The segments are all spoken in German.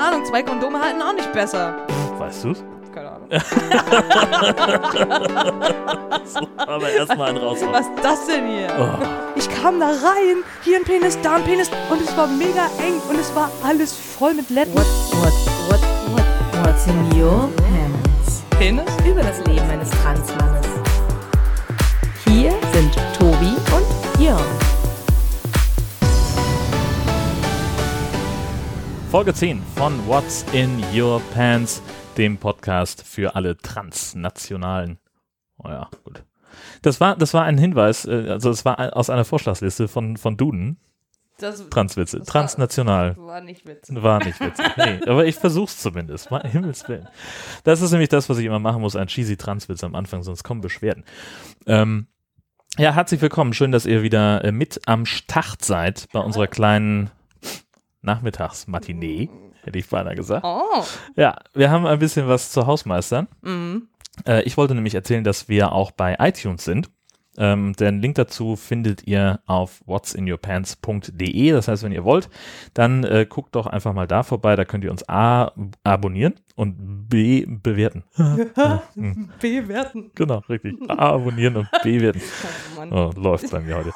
Ahnung, zwei Kondome halten auch nicht besser. Weißt du's? Keine Ahnung. So, aber erstmal einen raus. Was ist das denn hier? Oh. Ich kam da rein, hier ein Penis, da ein Penis und es war mega eng und es war alles voll mit Letten. What, what, what, what, what's in your pants? Penis? Über das Leben eines Transmannes. Hier sind Tobi und Jörn. Folge 10 von What's in Your Pants, dem Podcast für alle Transnationalen. Oh ja, gut. Das war, das war ein Hinweis, äh, also es war aus einer Vorschlagsliste von, von Duden. Das Transwitze. Das Transnational. war nicht witzig. War nicht witzig. Nee, aber ich versuch's zumindest. Mein Himmels Willen. Das ist nämlich das, was ich immer machen muss, ein cheesy Transwitz am Anfang, sonst kommen Beschwerden. Ähm, ja, herzlich willkommen. Schön, dass ihr wieder äh, mit am Start seid bei unserer kleinen Nachmittagsmatinee, hätte ich beinahe gesagt. Oh. Ja, wir haben ein bisschen was zu Hausmeistern. Mhm. Äh, ich wollte nämlich erzählen, dass wir auch bei iTunes sind. Ähm, den Link dazu findet ihr auf whatsinyourpants.de. Das heißt, wenn ihr wollt, dann äh, guckt doch einfach mal da vorbei. Da könnt ihr uns A abonnieren und B bewerten. Hm, Bewerten. genau, richtig. A abonnieren und B bewerten. Oh. Oh, läuft bei mir heute.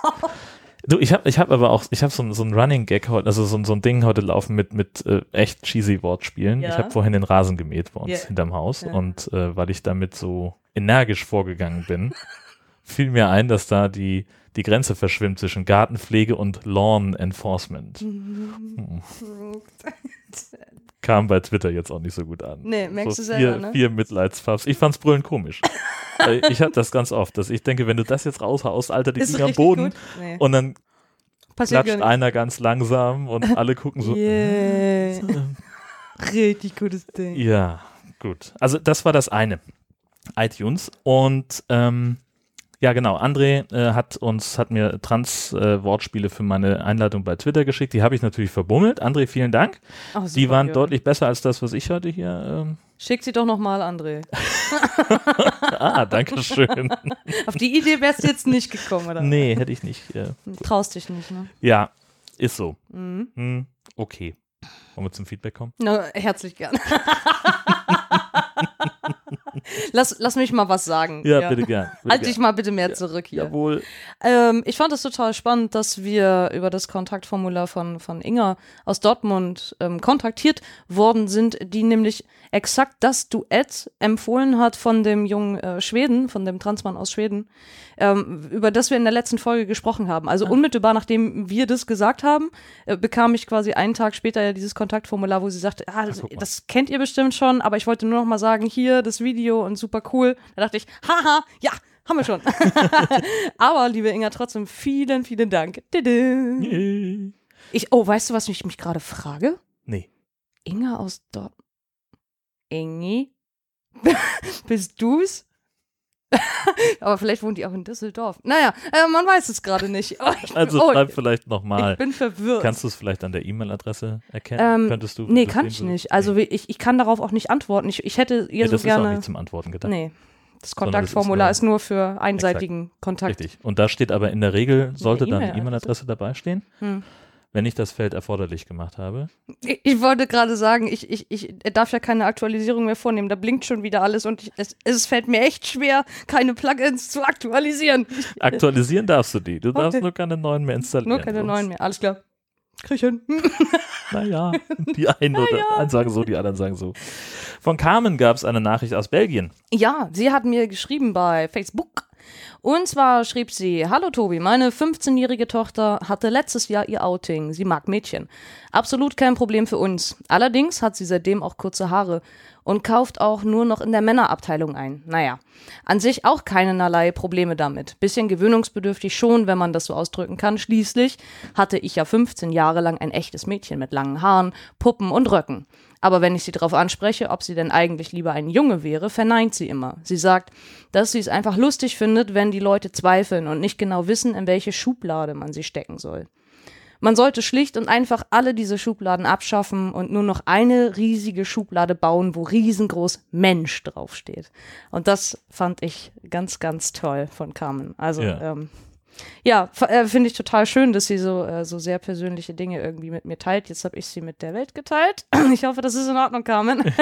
Du, ich habe ich hab aber auch, ich habe so, ein- so ein Running Gag heute, also so, ein- so ein Ding heute laufen mit, mit äh, echt cheesy Wortspielen. Ja. Ich habe vorhin den Rasen gemäht bei uns Ja. hinterm Haus Ja. und äh, weil ich damit so energisch vorgegangen bin, fiel mir ein, dass da die, die Grenze verschwimmt zwischen Gartenpflege und Lawn Enforcement. Hm. Kam bei Twitter jetzt auch nicht so gut an. Nee, merkst so du selber, vier, ne? Vier Mitleidsfarbs. Ich fand's brüllend komisch. Ich habe das ganz oft, dass ich denke, wenn du das jetzt raushaust, Alter, die liegen am Boden. Nee. und dann Passiert klatscht einer ganz langsam und alle gucken so. Yeah. Richtig gutes Ding. Ja, gut. Also das war das eine. iTunes. Und ähm, ja, genau. André äh, hat uns, hat mir Trans-Wortspiele für meine Einladung bei Twitter geschickt. Die habe ich natürlich verbummelt. André, vielen Dank. Die super, waren Jörn. deutlich besser als das, was ich heute hier. Ähm, Schick sie doch nochmal, André. ah, danke schön. Auf die Idee wärst du jetzt nicht gekommen, oder? nee, hätte ich nicht. Äh, Traust dich nicht, ne? ja, ist so. Mhm. Hm, okay. Wollen wir zum Feedback kommen? Na, herzlich gern. lass, lass mich mal was sagen. Ja, bitte gern. Bitte Halt gern. dich mal bitte mehr zurück hier. Jawohl. Ähm, ich fand es total spannend, dass wir über das Kontaktformular von, von Inga aus Dortmund ähm, kontaktiert worden sind, die nämlich exakt das Duett empfohlen hat von dem jungen äh, Schweden, von dem Transmann aus Schweden, ähm, über das wir in der letzten Folge gesprochen haben. Also unmittelbar nachdem wir das gesagt haben, äh, bekam ich quasi einen Tag später ja dieses Kontaktformular, wo sie sagte, ah, das, das kennt ihr bestimmt schon, aber ich wollte nur noch mal sagen, hier das Video und super cool. Da dachte ich, haha, ja, haben wir schon. Aber, liebe Inga, trotzdem vielen, vielen Dank. Ich, oh, weißt du, was ich mich gerade frage? Nee. Inga aus Dort. Ingi? Bist du's? Aber vielleicht wohnt die auch in Düsseldorf. Naja, äh, man weiß es gerade nicht. Oh, ich, Also oh, schreib vielleicht ich nochmal. bin verwirrt. Kannst du es vielleicht an der E-Mail-Adresse erkennen? Ähm, Könntest du? nee, das kann ich würdest? nicht. Also ich, ich kann darauf auch nicht antworten. Ich, ich hätte ihr nee, so das ist auch gerne. nicht zum Antworten gedacht. nee, das das ist Kontaktformular ist nur für einseitigen Kontakt. Richtig. Und da steht aber in der Regel, sollte dann die E-Mail-Adresse. E-Mail-Adresse dabei stehen, Hm. Wenn ich das Feld erforderlich gemacht habe. Ich, ich wollte gerade sagen, ich, ich, ich darf ja keine Aktualisierung mehr vornehmen. Da blinkt schon wieder alles und ich, es, es fällt mir echt schwer, keine Plugins zu aktualisieren. Aktualisieren darfst du die. Du darfst Okay. nur keine neuen mehr installieren. Nur keine neuen mehr. Alles klar. Krieg ich hin. Naja, die einen oder einen sagen so, die anderen sagen so. Von Carmen gab es eine Nachricht aus Belgien. Ja, sie hat mir geschrieben bei Facebook. Und zwar schrieb sie: Hallo Tobi, meine 15-jährige Tochter hatte letztes Jahr ihr Outing. Sie mag Mädchen. Absolut kein Problem für uns. Allerdings hat sie seitdem auch kurze Haare und kauft auch nur noch in der Männerabteilung ein. Naja, an sich auch keinerlei Probleme damit. Bisschen gewöhnungsbedürftig schon, wenn man das so ausdrücken kann. Schließlich hatte ich ja 15 Jahre lang ein echtes Mädchen mit langen Haaren, Puppen und Röcken. Aber wenn ich sie darauf anspreche, ob sie denn eigentlich lieber ein Junge wäre, verneint sie immer. Sie sagt, dass sie es einfach lustig findet, wenn die Leute zweifeln und nicht genau wissen, in welche Schublade man sie stecken soll. Man sollte schlicht und einfach alle diese Schubladen abschaffen und nur noch eine riesige Schublade bauen, wo riesengroß Mensch draufsteht. Und das fand ich ganz, ganz toll von Carmen. Also, Ja. ähm, Ja, äh, finde ich total schön, dass sie so, äh, so sehr persönliche Dinge irgendwie mit mir teilt. Jetzt habe ich sie mit der Welt geteilt. Ich hoffe, das ist in Ordnung, Carmen.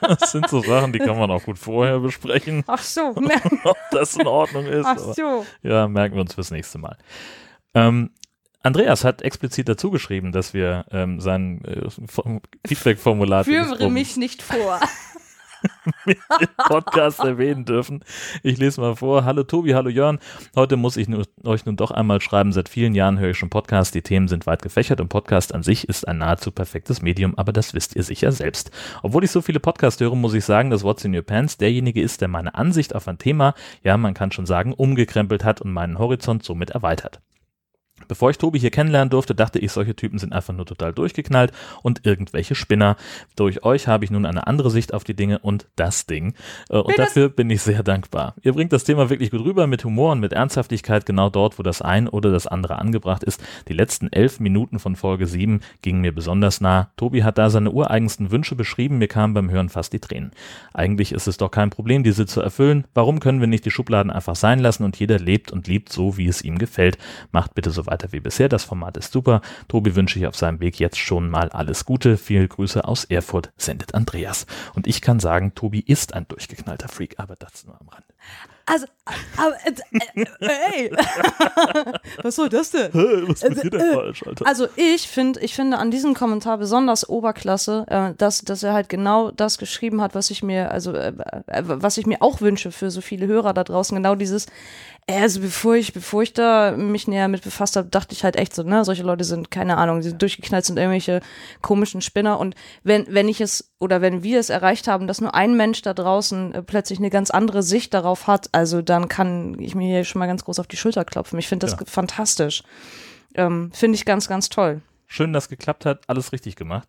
Das sind so Sachen, die kann man auch gut vorher besprechen, Ach so, ob das in Ordnung ist. ach aber- so. Ja, merken wir uns fürs nächste Mal. Ähm, Andreas hat explizit dazu geschrieben, dass wir ähm, sein äh, Form- Feedback-Formular Führe mich nicht vor. Podcast erwähnen dürfen. Ich lese mal vor. Hallo Tobi, hallo Jörn. Heute muss ich nu, euch nun doch einmal schreiben. Seit vielen Jahren höre ich schon Podcast. Die Themen sind weit gefächert und Podcast an sich ist ein nahezu perfektes Medium, aber das wisst ihr sicher selbst. Obwohl ich so viele Podcasts höre, muss ich sagen, dass What's in Your Pants derjenige ist, der meine Ansicht auf ein Thema, ja, man kann schon sagen, umgekrempelt hat und meinen Horizont somit erweitert. Bevor ich Tobi hier kennenlernen durfte, dachte ich, solche Typen sind einfach nur total durchgeknallt und irgendwelche Spinner. Durch euch habe ich nun eine andere Sicht auf die Dinge und das Ding. Äh, Und Bitte? dafür bin ich sehr dankbar. Ihr bringt das Thema wirklich gut rüber, mit Humor und mit Ernsthaftigkeit, genau dort, wo das ein oder das andere angebracht ist. Die letzten elf Minuten von Folge 7 gingen mir besonders nah. Tobi hat da seine ureigensten Wünsche beschrieben, mir kamen beim Hören fast die Tränen. Eigentlich ist es doch kein Problem, diese zu erfüllen. Warum können wir nicht die Schubladen einfach sein lassen und jeder lebt und liebt so, wie es ihm gefällt? Macht bitte so weiter wie bisher. Das Format ist super. Tobi wünsche ich auf seinem Weg jetzt schon mal alles Gute. Viele Grüße aus Erfurt, sendet Andreas. Und ich kann sagen, Tobi ist ein durchgeknallter Freak, aber das nur am Rande. Also, aber, äh, äh, ey. Was soll das denn? Was ist mit dir denn falsch, Alter? Also ich finde, ich finde an diesem Kommentar besonders Oberklasse, äh, dass, dass er halt genau das geschrieben hat, was ich mir, also äh, äh, was ich mir auch wünsche für so viele Hörer da draußen. Genau dieses, äh, also bevor ich, bevor ich da mich näher mit befasst habe, dachte ich halt echt so, ne, solche Leute sind, keine Ahnung, die sind durchgeknallt sind irgendwelche komischen Spinner. Und wenn, wenn ich es oder wenn wir es erreicht haben, dass nur ein Mensch da draußen äh, plötzlich eine ganz andere Sicht darauf hat, also dann kann ich mir hier schon mal ganz groß auf die Schulter klopfen. Ich finde das Ja. fantastisch. Ähm, finde ich ganz, ganz toll. Schön, dass geklappt hat, alles richtig gemacht.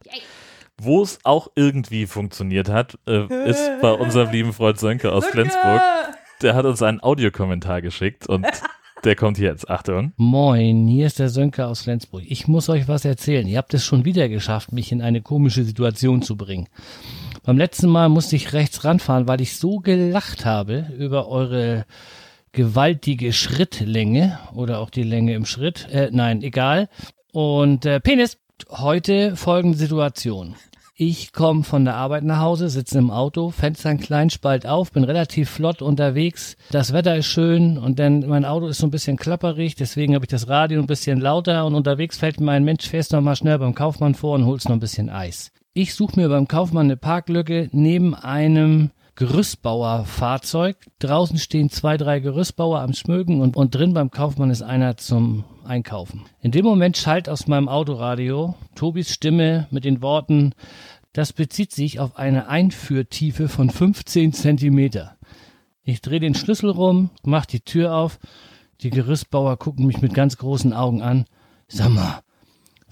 Wo es auch irgendwie funktioniert hat, äh, ist bei unserem lieben Freund Sönke aus Flensburg. Der hat uns einen Audiokommentar geschickt und der kommt jetzt. Achtung. Moin, hier ist der Sönke aus Flensburg. Ich muss euch was erzählen. Ihr habt es schon wieder geschafft, mich in eine komische Situation zu bringen. Beim letzten Mal musste ich rechts ranfahren, weil ich so gelacht habe über eure gewaltige Schrittlänge oder auch die Länge im Schritt. Äh, nein, egal. Und äh, Penis, heute folgende Situation. Ich komme von der Arbeit nach Hause, sitze im Auto, Fenster ein klein Spalt auf, bin relativ flott unterwegs. Das Wetter ist schön und dann mein Auto ist so ein bisschen klapperig, deswegen habe ich das Radio ein bisschen lauter und unterwegs fällt mir ein Mensch, fährst noch mal schnell beim Kaufmann vor und holst noch ein bisschen Eis. Ich suche mir beim Kaufmann eine Parklücke neben einem Gerüstbauerfahrzeug. Draußen stehen zwei, drei Gerüstbauer am Schmögen und, und drin beim Kaufmann ist einer zum Einkaufen. In dem Moment schallt aus meinem Autoradio Tobis Stimme mit den Worten, das bezieht sich auf eine Einführtiefe von 15 Zentimeter. Ich drehe den Schlüssel rum, mach die Tür auf. Die Gerüstbauer gucken mich mit ganz großen Augen an. Sag mal,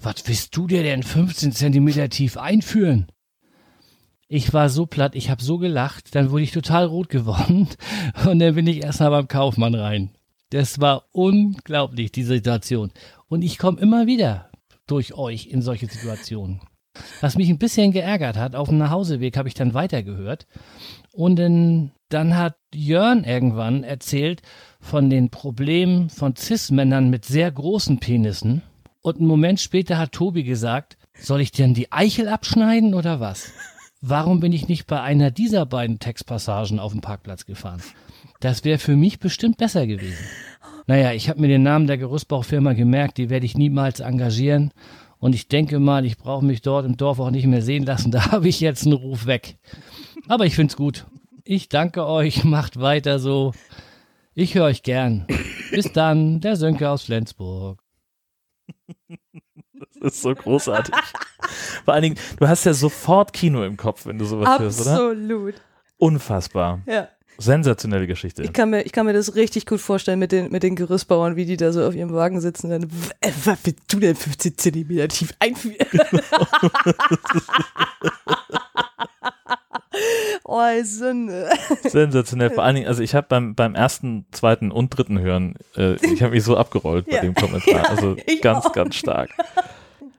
was willst du dir denn 15 Zentimeter tief einführen? Ich war so platt, ich habe so gelacht, dann wurde ich total rot geworden und dann bin ich erstmal beim Kaufmann rein. Das war unglaublich, die Situation. Und ich komme immer wieder durch euch in solche Situationen. Was mich ein bisschen geärgert hat, auf dem Nachhauseweg habe ich dann weitergehört. Und dann, dann hat Jörn irgendwann erzählt von den Problemen von Cis-Männern mit sehr großen Penissen. Und einen Moment später hat Tobi gesagt, soll ich denn die Eichel abschneiden oder was? Warum bin ich nicht bei einer dieser beiden Textpassagen auf dem Parkplatz gefahren? Das wäre für mich bestimmt besser gewesen. Naja, ich habe mir den Namen der Gerüstbaufirma gemerkt, die werde ich niemals engagieren. Und ich denke mal, ich brauche mich dort im Dorf auch nicht mehr sehen lassen. Da habe ich jetzt einen Ruf weg. Aber ich find's gut. Ich danke euch, macht weiter so. Ich höre euch gern. Bis dann, der Sönke aus Flensburg. Das ist so großartig. Vor allen Dingen, du hast ja sofort Kino im Kopf, wenn du sowas hörst, oder? Absolut. Unfassbar. Ja. Sensationelle Geschichte. Ich kann, mir, ich kann mir das richtig gut vorstellen mit den, mit den Gerüstbauern, wie die da so auf ihrem Wagen sitzen und dann, "W- äh, was willst du denn 15 Zentimeter tief einführen? oh, Sünde. Sensationell. Vor allen Dingen, also ich habe beim, beim ersten, zweiten und dritten Hören, äh, ich habe mich so abgerollt bei Ja. dem Kommentar. Also ganz, auch. ganz stark.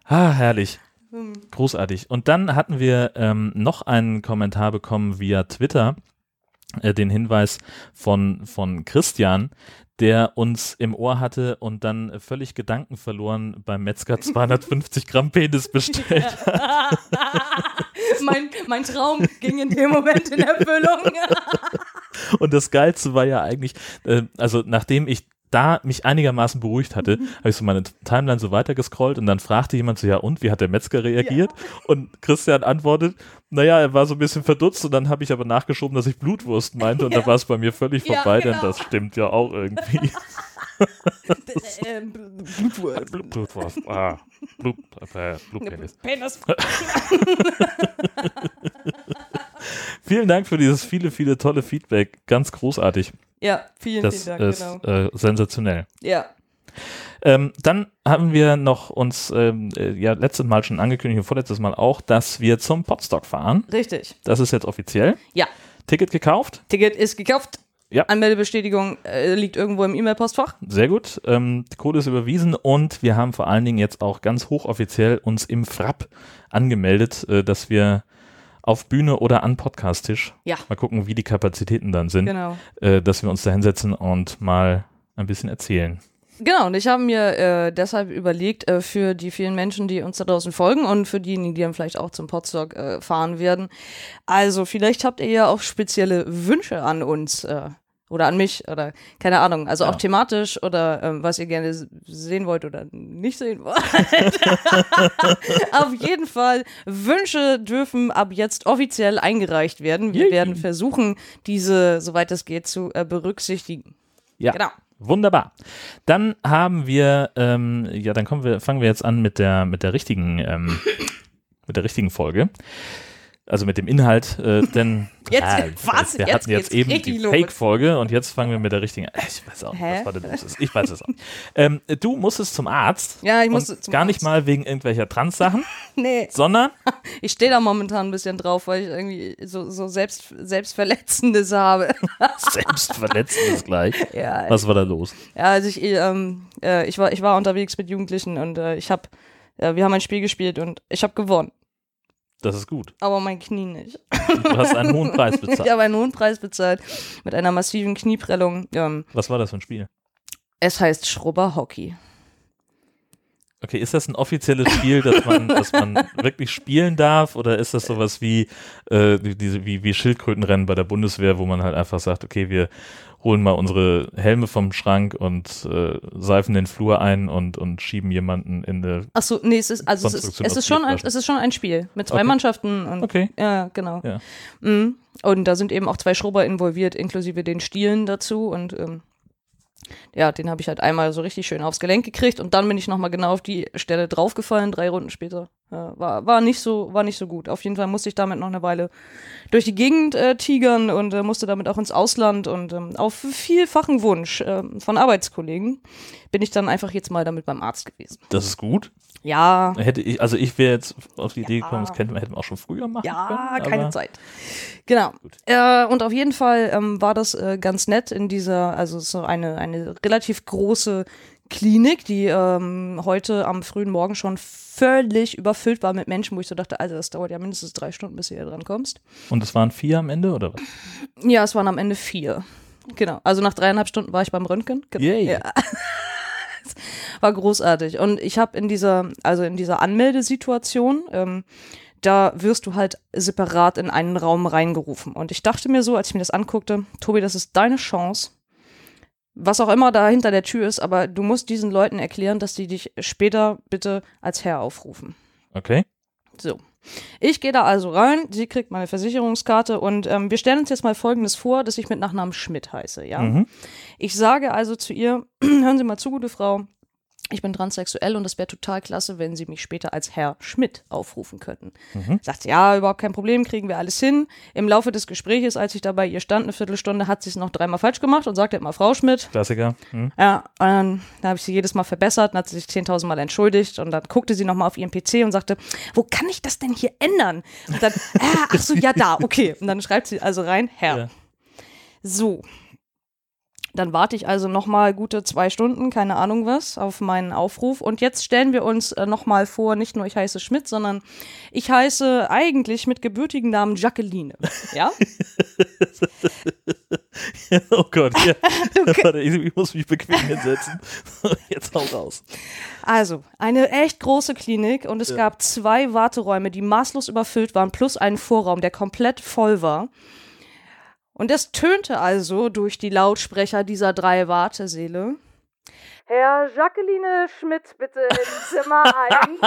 Ah, herrlich. Hm. Großartig. Und dann hatten wir ähm, noch einen Kommentar bekommen via Twitter, äh, den Hinweis von, von Christian, der uns im Ohr hatte und dann völlig Gedanken verloren beim Metzger 250 Gramm Penis bestellt. mein, mein Traum ging in dem Moment in Erfüllung. Und das Geilste war ja eigentlich, äh, also nachdem ich da mich einigermaßen beruhigt hatte, habe ich so meine Timeline so weitergescrollt und dann fragte jemand so, ja und, wie hat der Metzger reagiert? Und Christian antwortet, naja, er war so ein bisschen verdutzt und dann habe ich aber nachgeschoben, dass ich Blutwurst meinte und Ja. da war es bei mir völlig Ja, vorbei, denn genau. das stimmt ja auch irgendwie. ähm, Blutwurst. Blut, Blutwurst, ah, Blut, äh, Blutpenis. Penis. Vielen Dank für dieses viele, viele tolle Feedback. Ganz großartig. Ja, vielen, Das vielen Dank, ist genau. äh, sensationell. Ja. Ähm, dann haben wir noch uns ähm, äh, ja letztes Mal schon angekündigt und vorletztes Mal auch, dass wir zum Podstock fahren. Richtig. Das ist jetzt offiziell. Ja. Ticket gekauft. Ticket ist gekauft. Ja. Anmeldebestätigung äh, liegt irgendwo im E-Mail-Postfach. Sehr gut. Ähm, die Code ist überwiesen und wir haben vor allen Dingen jetzt auch ganz hochoffiziell uns im Frapp angemeldet, äh, dass wir auf Bühne oder an Podcast-Tisch, Ja. mal gucken, wie die Kapazitäten dann sind, Genau. äh, dass wir uns da hinsetzen und mal ein bisschen erzählen. Genau, und ich habe mir äh, deshalb überlegt, äh, für die vielen Menschen, die uns da draußen folgen und für diejenigen, die dann vielleicht auch zum Podstock äh, fahren werden. Also, vielleicht habt ihr ja auch spezielle Wünsche an uns äh, oder an mich oder keine Ahnung. Also auch Ja. thematisch oder ähm, was ihr gerne sehen wollt oder nicht sehen wollt. Auf jeden Fall, Wünsche dürfen ab jetzt offiziell eingereicht werden. Wir Yay. werden versuchen, diese, soweit es geht, zu äh, berücksichtigen. Ja. Genau. Wunderbar. Dann haben wir, ähm, ja, dann kommen wir, fangen wir jetzt an mit der, mit der richtigen, ähm, mit der richtigen Folge. Also mit dem Inhalt, äh, denn Jetzt- Ah, was? wir Jetzt hatten jetzt eben die. Fake-Folge und jetzt fangen wir mit der richtigen. Ich weiß auch nicht, Hä? was war denn los ist. Ich weiß es auch. ähm, du musstest zum Arzt. Ja, ich musste zum gar nicht Arzt. mal wegen irgendwelcher Trans-Sachen, Nee. sondern Ich stehe da momentan ein bisschen drauf, weil ich irgendwie so, so selbst, Selbstverletzendes habe. selbstverletzendes gleich. ja, Was war da los? ja, also ich, ähm, äh, ich, war, ich war unterwegs mit Jugendlichen und äh, ich habe, wir haben ein Spiel gespielt und ich habe gewonnen. Das ist gut. Aber mein Knie nicht. Du hast einen hohen Preis Ich bezahlt. habe einen hohen Preis bezahlt mit einer massiven Knieprellung. Ähm, Was war das für ein Spiel? es heißt Schrubber Hockey. Okay, ist das ein offizielles Spiel, dass man, dass man wirklich spielen darf? Oder ist das sowas wie, äh, diese, wie, wie Schildkrötenrennen bei der Bundeswehr, wo man halt einfach sagt, okay, wir holen mal unsere Helme vom Schrank und äh, seifen den Flur ein und, und schieben jemanden in eine. Ach so, nee, es ist, also es ist, es ist, schon ein, es ist schon ein Spiel mit zwei Okay. Mannschaften. Und, Okay. Ja, genau. Ja. Mhm. Und da sind eben auch zwei Schrubber involviert, inklusive den Stielen dazu. Und ähm, ja, den habe ich halt einmal so richtig schön aufs Gelenk gekriegt und dann bin ich nochmal genau auf die Stelle draufgefallen, drei Runden später. Ja, war, war, nicht so, war nicht so gut. Auf jeden Fall musste ich damit noch eine Weile durch die Gegend äh, tigern und äh, musste damit auch ins Ausland und ähm, auf vielfachen Wunsch ähm, von Arbeitskollegen bin ich dann einfach jetzt mal damit beim Arzt gewesen. Das ist gut. Ja, Hätte ich, also ich wäre jetzt auf die Idee Ja. gekommen, das hätten wir, hätten wir auch schon früher machen Ja, können. keine aber- Zeit. Genau. Äh, und auf jeden Fall ähm, war das äh, ganz nett in dieser, also so eine, eine relativ große Klinik, die ähm, heute am frühen Morgen schon völlig überfüllt war mit Menschen, wo ich so dachte, Alter, das dauert ja mindestens drei Stunden, bis du hier dran kommst. Und es waren vier am Ende, oder was? Ja, es waren am Ende vier. Genau. Also nach dreieinhalb Stunden war ich beim Röntgen. Genau. Yay. Ja. war großartig. Und ich habe in dieser, also in dieser Anmeldesituation, ähm, da wirst du halt separat in einen Raum reingerufen. Und ich dachte mir so, als ich mir das anguckte, Tobi, das ist deine Chance. Was auch immer da hinter der Tür ist, aber du musst diesen Leuten erklären, dass die dich später bitte als Herr aufrufen. Okay. So. Ich gehe da also rein, sie kriegt meine Versicherungskarte und ähm, wir stellen uns jetzt mal Folgendes vor, dass ich mit Nachnamen Schmidt heiße, ja. Mhm. Ich sage also zu ihr, hören Sie mal zu, gute Frau, ich bin transsexuell und es wäre total klasse, wenn Sie mich später als Herr Schmidt aufrufen könnten. Mhm. Sagt sie, ja, überhaupt kein Problem, kriegen wir alles hin. Im Laufe des Gesprächs, als ich da bei ihr stand, eine Viertelstunde, hat sie es noch dreimal falsch gemacht und sagte immer Frau Schmidt. Klassiker. Hm. Ja, und dann, dann habe ich sie jedes Mal verbessert und hat sie sich 10.000 Mal entschuldigt und dann guckte sie nochmal auf ihren PC und sagte, wo kann ich das denn hier ändern? Und dann, ah, ach so, ja, da, okay. Und dann schreibt sie also rein, Herr. Ja. So. Dann warte ich also nochmal gute zwei Stunden, keine Ahnung was, auf meinen Aufruf. Und jetzt stellen wir uns äh, nochmal vor, nicht nur ich heiße Schmidt, sondern ich heiße eigentlich mit gebürtigen Namen Jacqueline. Ja? oh Gott, ja. Warte, ich, ich muss mich bequem hinsetzen. Jetzt hau raus. Also, eine echt große Klinik und es Ja. gab zwei Warteräume, die maßlos überfüllt waren, plus einen Vorraum, der komplett voll war. Und es tönte also durch die Lautsprecher dieser drei Wartesäle. Herr Jacqueline Schmidt, bitte in Zimmer 1.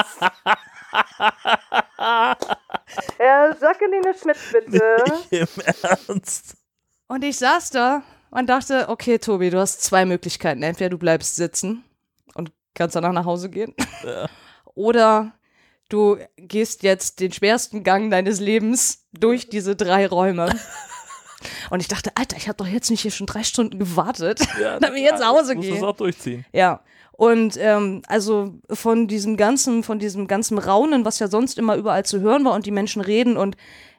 Herr Jacqueline Schmidt, bitte. Im Ernst. Und ich saß da und dachte, okay, Tobi, du hast zwei Möglichkeiten. Entweder du bleibst sitzen und kannst danach nach Hause gehen. Oder du gehst jetzt den schwersten Gang deines Lebens durch diese drei Räume. Und ich dachte, Alter, ich habe doch jetzt nicht hier schon drei Stunden gewartet, Ja, damit ich jetzt nach Hause Muss gehe. das auch durchziehen. Ja. Und ähm, also von diesem ganzen, von diesem ganzen Raunen, was ja sonst immer überall zu hören war und die Menschen reden und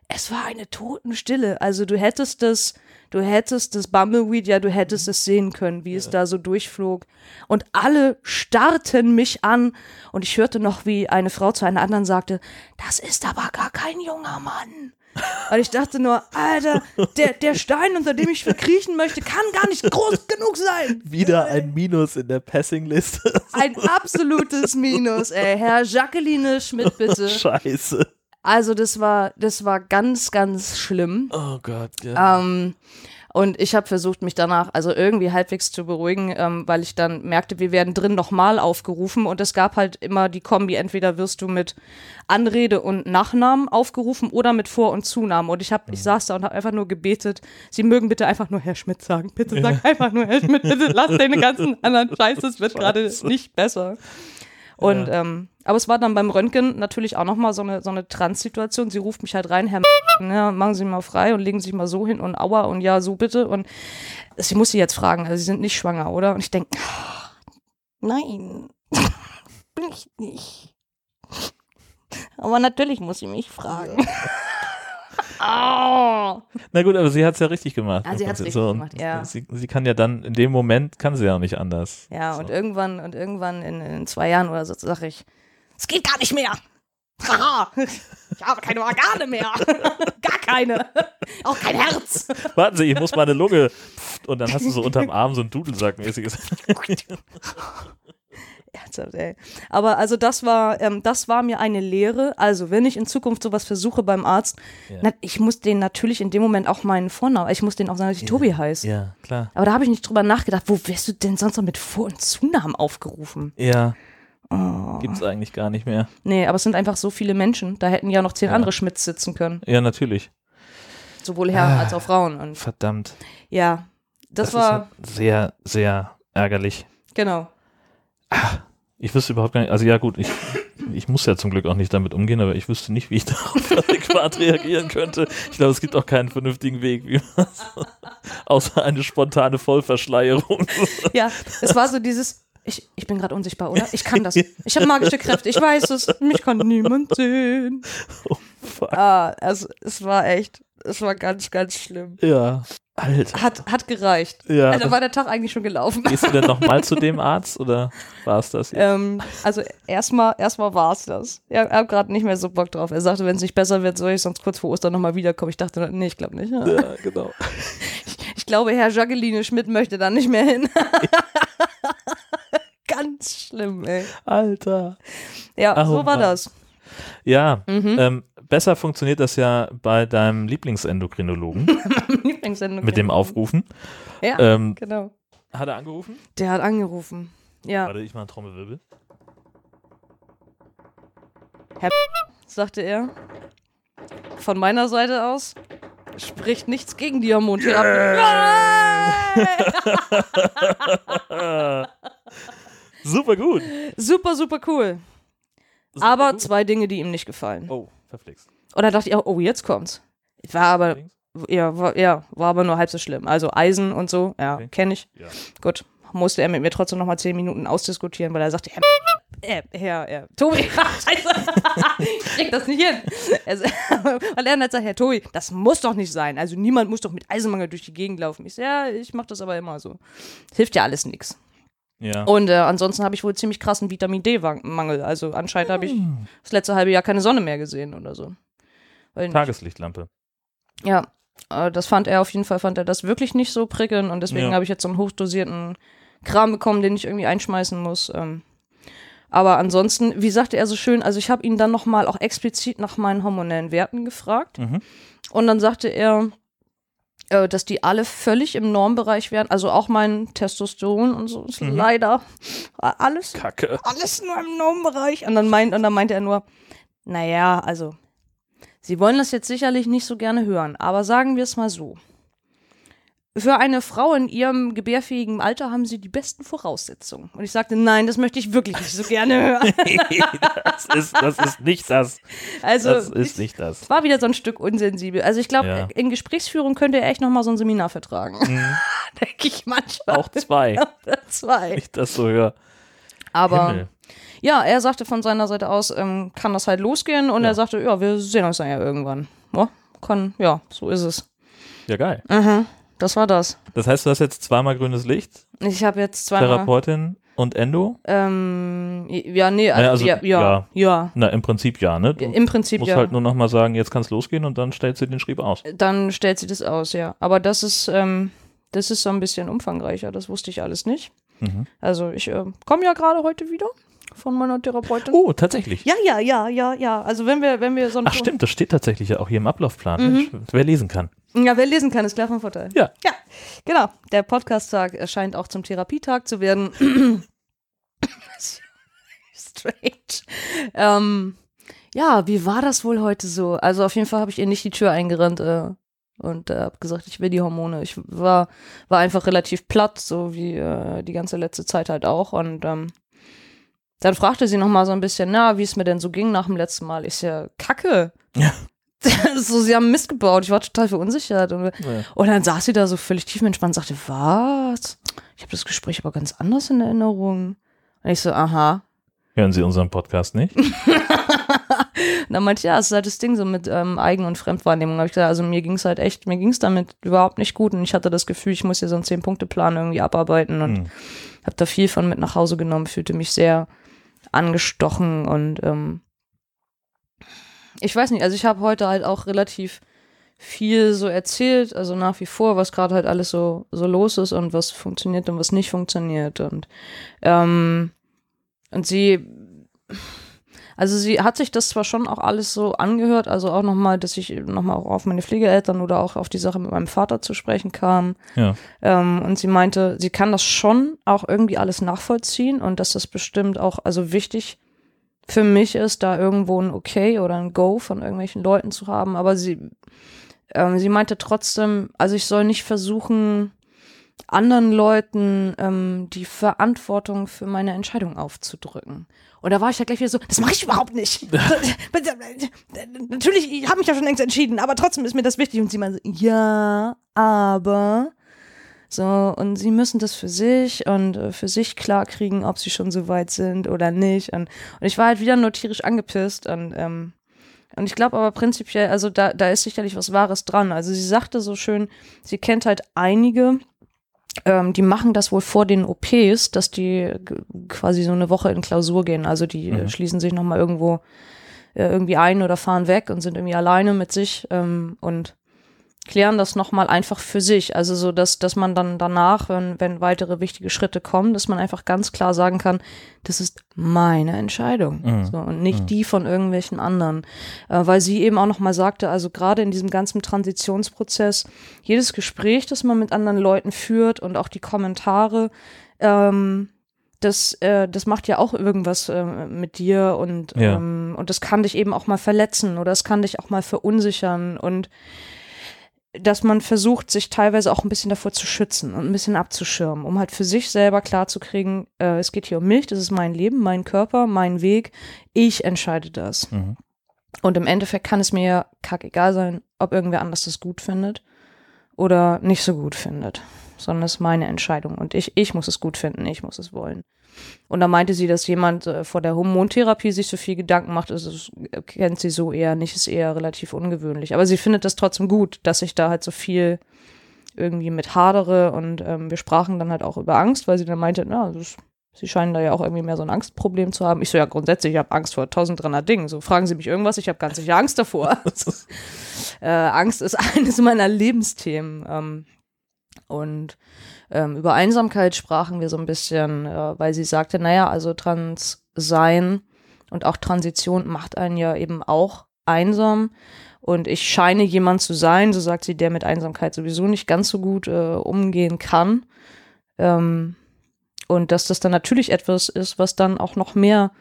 es war eine Totenstille. Also du hättest das, du hättest das Bumbleweed, ja, du hättest es sehen können, wie es da so durchflog. Und alle starrten mich an und ich hörte noch, wie eine Frau zu einer anderen sagte, das ist aber gar kein junger Mann. Und ich dachte nur, Alter, der, der Stein, unter dem ich verkriechen möchte, kann gar nicht groß genug sein. Wieder ein Minus in der Passing-Liste. Ein absolutes Minus, ey. Herr Jacqueline Schmidt, bitte. Scheiße. Also, das war, das war ganz, ganz schlimm. Oh Gott, ja. Ähm, und ich habe versucht, mich danach also irgendwie halbwegs zu beruhigen, ähm, weil ich dann merkte, wir werden drin nochmal aufgerufen und es gab halt immer die Kombi, entweder wirst du mit Anrede und Nachnamen aufgerufen oder mit Vor- und Zunamen. Und ich hab, ich saß da und habe einfach nur gebetet, sie mögen bitte einfach nur Herr Schmidt sagen. Bitte sag einfach nur Herr Schmidt, bitte lass den ganzen anderen Scheiß, es wird gerade nicht besser. Und ähm, aber es war dann beim Röntgen natürlich auch nochmal so eine, so eine Trans-Situation. Sie ruft mich halt rein, Herr ja, machen Sie mal frei und legen sich mal so hin und aua und ja, so bitte. Und sie muss sie jetzt fragen, also sie sind nicht schwanger, oder? Und ich denke, nein, bin ich nicht. Aber natürlich muss sie mich fragen. Au. Na gut, aber sie hat es ja richtig gemacht. Ah, sie hat's Prinzip. richtig und gemacht, ja. Sie, sie kann ja dann, in dem Moment kann sie ja auch nicht anders. Ja, und So. irgendwann, und irgendwann in, in zwei Jahren oder so sage ich, es geht gar nicht mehr. Haha, ich habe keine Organe mehr. Gar keine. Auch kein Herz. Warten Sie, ich muss meine Lunge. Und dann hast du so unterm Arm so ein Dudelsackmäßiges. Ernsthaft, ey. Aber also das war, ähm, das war mir eine Lehre. Also wenn ich in Zukunft sowas versuche beim Arzt, Ja. na, ich muss den natürlich in dem Moment auch meinen Vornamen, ich muss den auch sagen, dass ich Tobi heiße. Ja, klar. Aber da habe ich nicht drüber nachgedacht, wo wirst du denn sonst noch mit Vor- und Zunamen aufgerufen? Ja, Oh. gibt's eigentlich gar nicht mehr. Nee, aber es sind einfach so viele Menschen. Da hätten ja noch zehn Ja. andere Schmidts sitzen können. Ja, natürlich. Sowohl Herren Ah. als auch Frauen. Und Verdammt. ja, das, ist war, halt sehr, sehr ärgerlich. genau. Ich wüsste überhaupt gar nicht, also ja gut, ich, ich muss ja zum Glück auch nicht damit umgehen, aber ich wüsste nicht, wie ich darauf adäquat reagieren könnte. Ich glaube, es gibt auch keinen vernünftigen Weg, wie man außer eine spontane Vollverschleierung. Ja, es war so dieses, ich, ich bin gerade unsichtbar, oder? Ich kann das. Ich habe magische Kräfte, ich weiß es. Mich kann niemand sehen. Fuck. Ah, also es war echt, es war ganz, ganz schlimm. Ja, Alter. Hat, hat gereicht. Ja, also war der Tag eigentlich schon gelaufen. Gehst du denn nochmal zu dem Arzt oder war es das jetzt? Ähm, also erstmal erstmal war es das. Ja, er hat gerade nicht mehr so Bock drauf. Er sagte, wenn es nicht besser wird, soll ich sonst kurz vor Ostern nochmal wiederkommen. Ich dachte, nee, ich glaube nicht. Ja, genau. Ich glaube, Herr Jacqueline Schmidt möchte da nicht mehr hin. Ganz schlimm, ey. Alter. Ja, Oh so war Mann. das. Ja, Mhm. ähm, besser funktioniert das ja bei deinem Lieblingsendokrinologen Lieblingssendung. mit dem Aufrufen. Ja, Ähm, genau. hat er angerufen? Der hat angerufen. Ja, Warte, ich mal einen Trommelwirbel. sagte er. Von meiner Seite aus spricht nichts gegen die Hormontherapie. Nein! Super gut. super, super cool. Super Aber gut. zwei Dinge, die ihm nicht gefallen. Oh, verflixt. Oder dachte ich, auch, oh, jetzt kommt's. War aber, ja, war, ja, war aber nur halb so schlimm. Also Eisen und so, ja, Okay. kenne ich. Ja. Gut, musste er mit mir trotzdem noch mal zehn Minuten ausdiskutieren, weil er sagte, Herr, äh, Herr, äh, Tobi, scheiße, ich krieg das nicht hin. Also, weil er dann halt sagt, Herr Tobi, das muss doch nicht sein. Also niemand muss doch mit Eisenmangel durch die Gegend laufen. Ich so, ja, ich mach das aber immer so. Hilft ja alles nichts. Ja. Und äh, ansonsten habe ich wohl ziemlich krassen Vitamin D-Mangel. Also anscheinend habe ich Hm. das letzte halbe Jahr keine Sonne mehr gesehen oder so. Tageslichtlampe. ja, äh, das fand er auf jeden Fall, fand er das wirklich nicht so prickelnd und deswegen Ja. habe ich jetzt so einen hochdosierten Kram bekommen, den ich irgendwie einschmeißen muss. Ähm, aber ansonsten, wie sagte er so schön, also ich habe ihn dann nochmal auch explizit nach meinen hormonellen Werten gefragt Mhm. und dann sagte er, äh, dass die alle völlig im Normbereich wären, also auch mein Testosteron und so ist Mhm. leider alles Kacke. alles nur im Normbereich. Und dann, meint, und dann meinte er nur, naja, also, Sie wollen das jetzt sicherlich nicht so gerne hören, aber sagen wir es mal so. Für eine Frau in ihrem gebärfähigen Alter haben Sie die besten Voraussetzungen. Und ich sagte, nein, das möchte ich wirklich nicht so gerne hören. das, ist, das ist nicht das. Also, Das ist nicht das. es war wieder so ein Stück unsensibel. Also ich glaube, Ja. in Gesprächsführung könnte er echt nochmal so ein Seminar vertragen. Denke ich manchmal. Auch zwei. zwei. Ich das so höre. Aber Himmel. Ja, er sagte von seiner Seite aus, ähm, kann das halt losgehen und Ja. er sagte, ja, wir sehen uns dann ja irgendwann. Ja, kann, ja, so ist es. Ja, geil. Mhm, das war das. Das heißt, du hast jetzt zweimal grünes Licht, Ich habe jetzt zweimal. Therapeutin und Endo? Ähm, ja, nee, also, also, ja, ja, ja. ja, Na, im Prinzip ja, ne? Du Im Prinzip musst ja. halt nur nochmal sagen, jetzt kann es losgehen und dann stellst du den Schrieb aus. Dann stellt sie das aus, ja. Aber das ist, ähm, das ist so ein bisschen umfangreicher. Das wusste ich alles nicht. Mhm. Also ich äh, komme ja gerade heute wieder von meiner Therapeutin. Oh, tatsächlich. Ja, ja, ja, ja, ja. Also wenn wir, wenn wir so ein Ach stimmt, das steht tatsächlich ja auch hier im Ablaufplan. Mensch, wer lesen kann. Ja, wer lesen kann, ist klar von Vorteil. Ja. Ja, genau. Der Podcast-Tag erscheint auch zum Therapietag zu werden. Strange. Ähm, ja, wie war das wohl heute so? Also auf jeden Fall habe ich ihr nicht die Tür eingerannt äh, und äh, habe gesagt, ich will die Hormone. Ich war, war einfach relativ platt, so wie äh, die ganze letzte Zeit halt auch. Und ähm, dann fragte sie noch mal so ein bisschen, na, wie es mir denn so ging nach dem letzten Mal. Ich ja, kacke. Ja. so, sie haben Mist gebaut. Ich war total verunsichert. Und, und dann saß sie da so völlig tiefenentspannt und sagte, was? Ich habe das Gespräch aber ganz anders in Erinnerung. Und ich so, aha. Hören Sie unseren Podcast nicht? Und dann meinte ich, ja, es ist halt das Ding so mit ähm, Eigen- und Fremdwahrnehmung. Habe ich gesagt, also mir ging es halt echt, mir ging es damit überhaupt nicht gut und ich hatte das Gefühl, ich muss hier so einen Zehn-Punkte-Plan irgendwie abarbeiten und Hm. habe da viel von mit nach Hause genommen, fühlte mich sehr angestochen und ähm, ich weiß nicht, also ich habe heute halt auch relativ viel so erzählt, also nach wie vor, was gerade halt alles so, so los ist und was funktioniert und was nicht funktioniert und ähm, und sie also sie hat sich das zwar schon auch alles so angehört, also auch nochmal, dass ich nochmal auch auf meine Pflegeeltern oder auch auf die Sache mit meinem Vater zu sprechen kam. Ja. Ähm, und sie meinte, sie kann das schon auch irgendwie alles nachvollziehen und dass das bestimmt auch, also wichtig für mich ist, da irgendwo ein Okay oder ein Go von irgendwelchen Leuten zu haben. Aber sie, ähm, sie meinte trotzdem, also ich soll nicht versuchen, anderen Leuten ähm, die Verantwortung für meine Entscheidung aufzudrücken. Und da war ich ja gleich wieder so, das mache ich überhaupt nicht. Natürlich, ich habe mich ja schon längst entschieden, aber trotzdem ist mir das wichtig. Und sie meinte, ja, aber so, und sie müssen das für sich und äh, für sich klar kriegen, ob sie schon so weit sind oder nicht. Und, und ich war halt wieder nur tierisch angepisst und ähm, und ich glaube aber prinzipiell, also da, da ist sicherlich was Wahres dran. Also sie sagte so schön, sie kennt halt einige, ähm, die machen das wohl vor den OPs, dass die quasi so eine Woche in Klausur gehen. Also die äh, Mhm. schließen sich nochmal irgendwo äh, irgendwie ein oder fahren weg und sind irgendwie alleine mit sich ähm, und klären das nochmal einfach für sich. Also so, dass, dass man dann danach, wenn, wenn weitere wichtige Schritte kommen, dass man einfach ganz klar sagen kann, das ist meine Entscheidung Mhm. so, und nicht Mhm. die von irgendwelchen anderen. Äh, weil sie eben auch nochmal sagte, also gerade in diesem ganzen Transitionsprozess, jedes Gespräch, das man mit anderen Leuten führt und auch die Kommentare, ähm, das, äh, das macht ja auch irgendwas äh, mit dir und, Ja. ähm, und das kann dich eben auch mal verletzen oder es kann dich auch mal verunsichern und dass man versucht, sich teilweise auch ein bisschen davor zu schützen und ein bisschen abzuschirmen, um halt für sich selber klarzukriegen, äh, es geht hier um mich, das ist mein Leben, mein Körper, mein Weg, ich entscheide das. Mhm. Und im Endeffekt kann es mir ja kackegal sein, ob irgendwer anders das gut findet oder nicht so gut findet, sondern es ist meine Entscheidung und ich, ich muss es gut finden, ich muss es wollen. Und da meinte sie, dass jemand äh, vor der Hormontherapie sich so viel Gedanken macht, also das kennt sie so eher nicht, ist eher relativ ungewöhnlich. Aber sie findet das trotzdem gut, dass ich da halt so viel irgendwie mit hadere und ähm, wir sprachen dann halt auch über Angst, weil sie dann meinte, na, das, sie scheinen da ja auch irgendwie mehr so ein Angstproblem zu haben. Ich so, ja, grundsätzlich, ich habe Angst vor 1300 Dingen. So, fragen Sie mich irgendwas, ich habe ganz sicher Angst davor. äh, Angst ist eines meiner Lebensthemen. Ähm, und ähm, über Einsamkeit sprachen wir so ein bisschen, äh, weil sie sagte, naja, also trans sein und auch Transition macht einen ja eben auch einsam. Und ich scheine jemand zu sein, so sagt sie, der mit Einsamkeit sowieso nicht ganz so gut äh, umgehen kann. Ähm, und dass das dann natürlich etwas ist, was dann auch noch mehr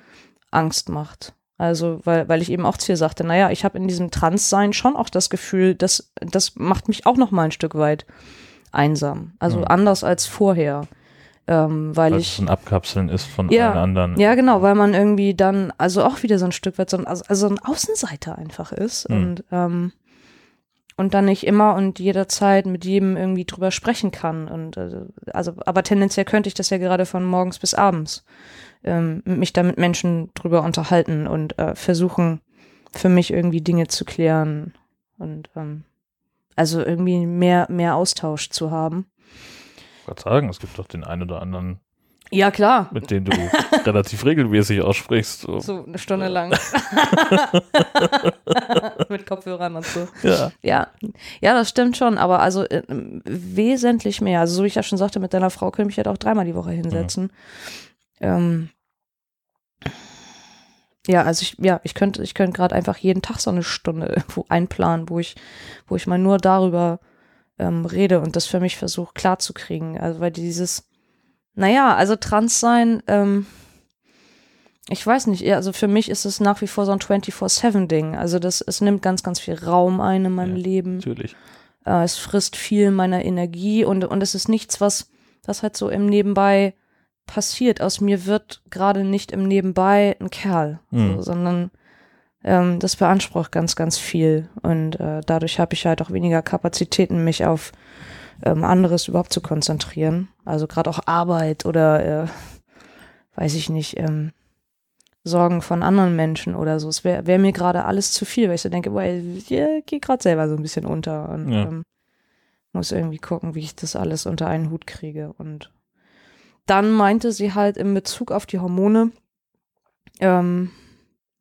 Angst macht. Also, weil, weil ich eben auch zu ihr sagte, naja, ich habe in diesem Transsein schon auch das Gefühl, dass das macht mich auch noch mal ein Stück weit einsam. Also Mhm. anders als vorher. Ähm, weil Weil ich es ein Abkapseln ist von Ja, allen anderen. ja, genau, weil man irgendwie dann, also auch wieder so ein Stück weit so ein, also, also ein Außenseiter einfach ist Mhm. und, ähm, und dann nicht immer und jederzeit mit jedem irgendwie drüber sprechen kann. Und äh, also, aber tendenziell könnte ich das ja gerade von morgens bis abends ähm, mich da mit Menschen drüber unterhalten und äh, versuchen, für mich irgendwie Dinge zu klären und ähm, also irgendwie mehr, mehr Austausch zu haben. Ich wollte sagen, es gibt doch den einen oder anderen, Ja, klar. mit dem du relativ regelmäßig aussprichst. So. So eine Stunde lang. Mit Kopfhörern und so. Ja. Ja, ja, das stimmt schon, aber also äh, wesentlich mehr. Also, so wie ich ja schon sagte, mit deiner Frau könnte ich halt auch dreimal die Woche hinsetzen. Ähm, ja, also ich, ja, ich könnte, ich könnte gerade einfach jeden Tag so eine Stunde irgendwo einplanen, wo ich, wo ich mal nur darüber ähm, rede und das für mich versuche klarzukriegen. Also, weil dieses, naja, also trans sein, ähm, ich weiß nicht, also für mich ist es nach wie vor so ein 24-7-Ding. Also das, es nimmt ganz, ganz viel Raum ein in meinem Ja, Leben. Natürlich. Äh, es frisst viel meiner Energie und, und es ist nichts, was, was halt so im Nebenbei passiert. Aus mir wird gerade nicht im Nebenbei ein Kerl, Mhm. so, sondern ähm, das beansprucht ganz, ganz viel. Und äh, dadurch habe ich halt auch weniger Kapazitäten, mich auf ähm, anderes überhaupt zu konzentrieren. Also gerade auch Arbeit oder äh, weiß ich nicht, ähm, Sorgen von anderen Menschen oder so. Es wäre wär mir gerade alles zu viel, weil ich so denke, boah, ich äh, gehe gerade selber so ein bisschen unter und Ja. ähm, muss irgendwie gucken, wie ich das alles unter einen Hut kriege. Und dann meinte sie halt in Bezug auf die Hormone, ähm,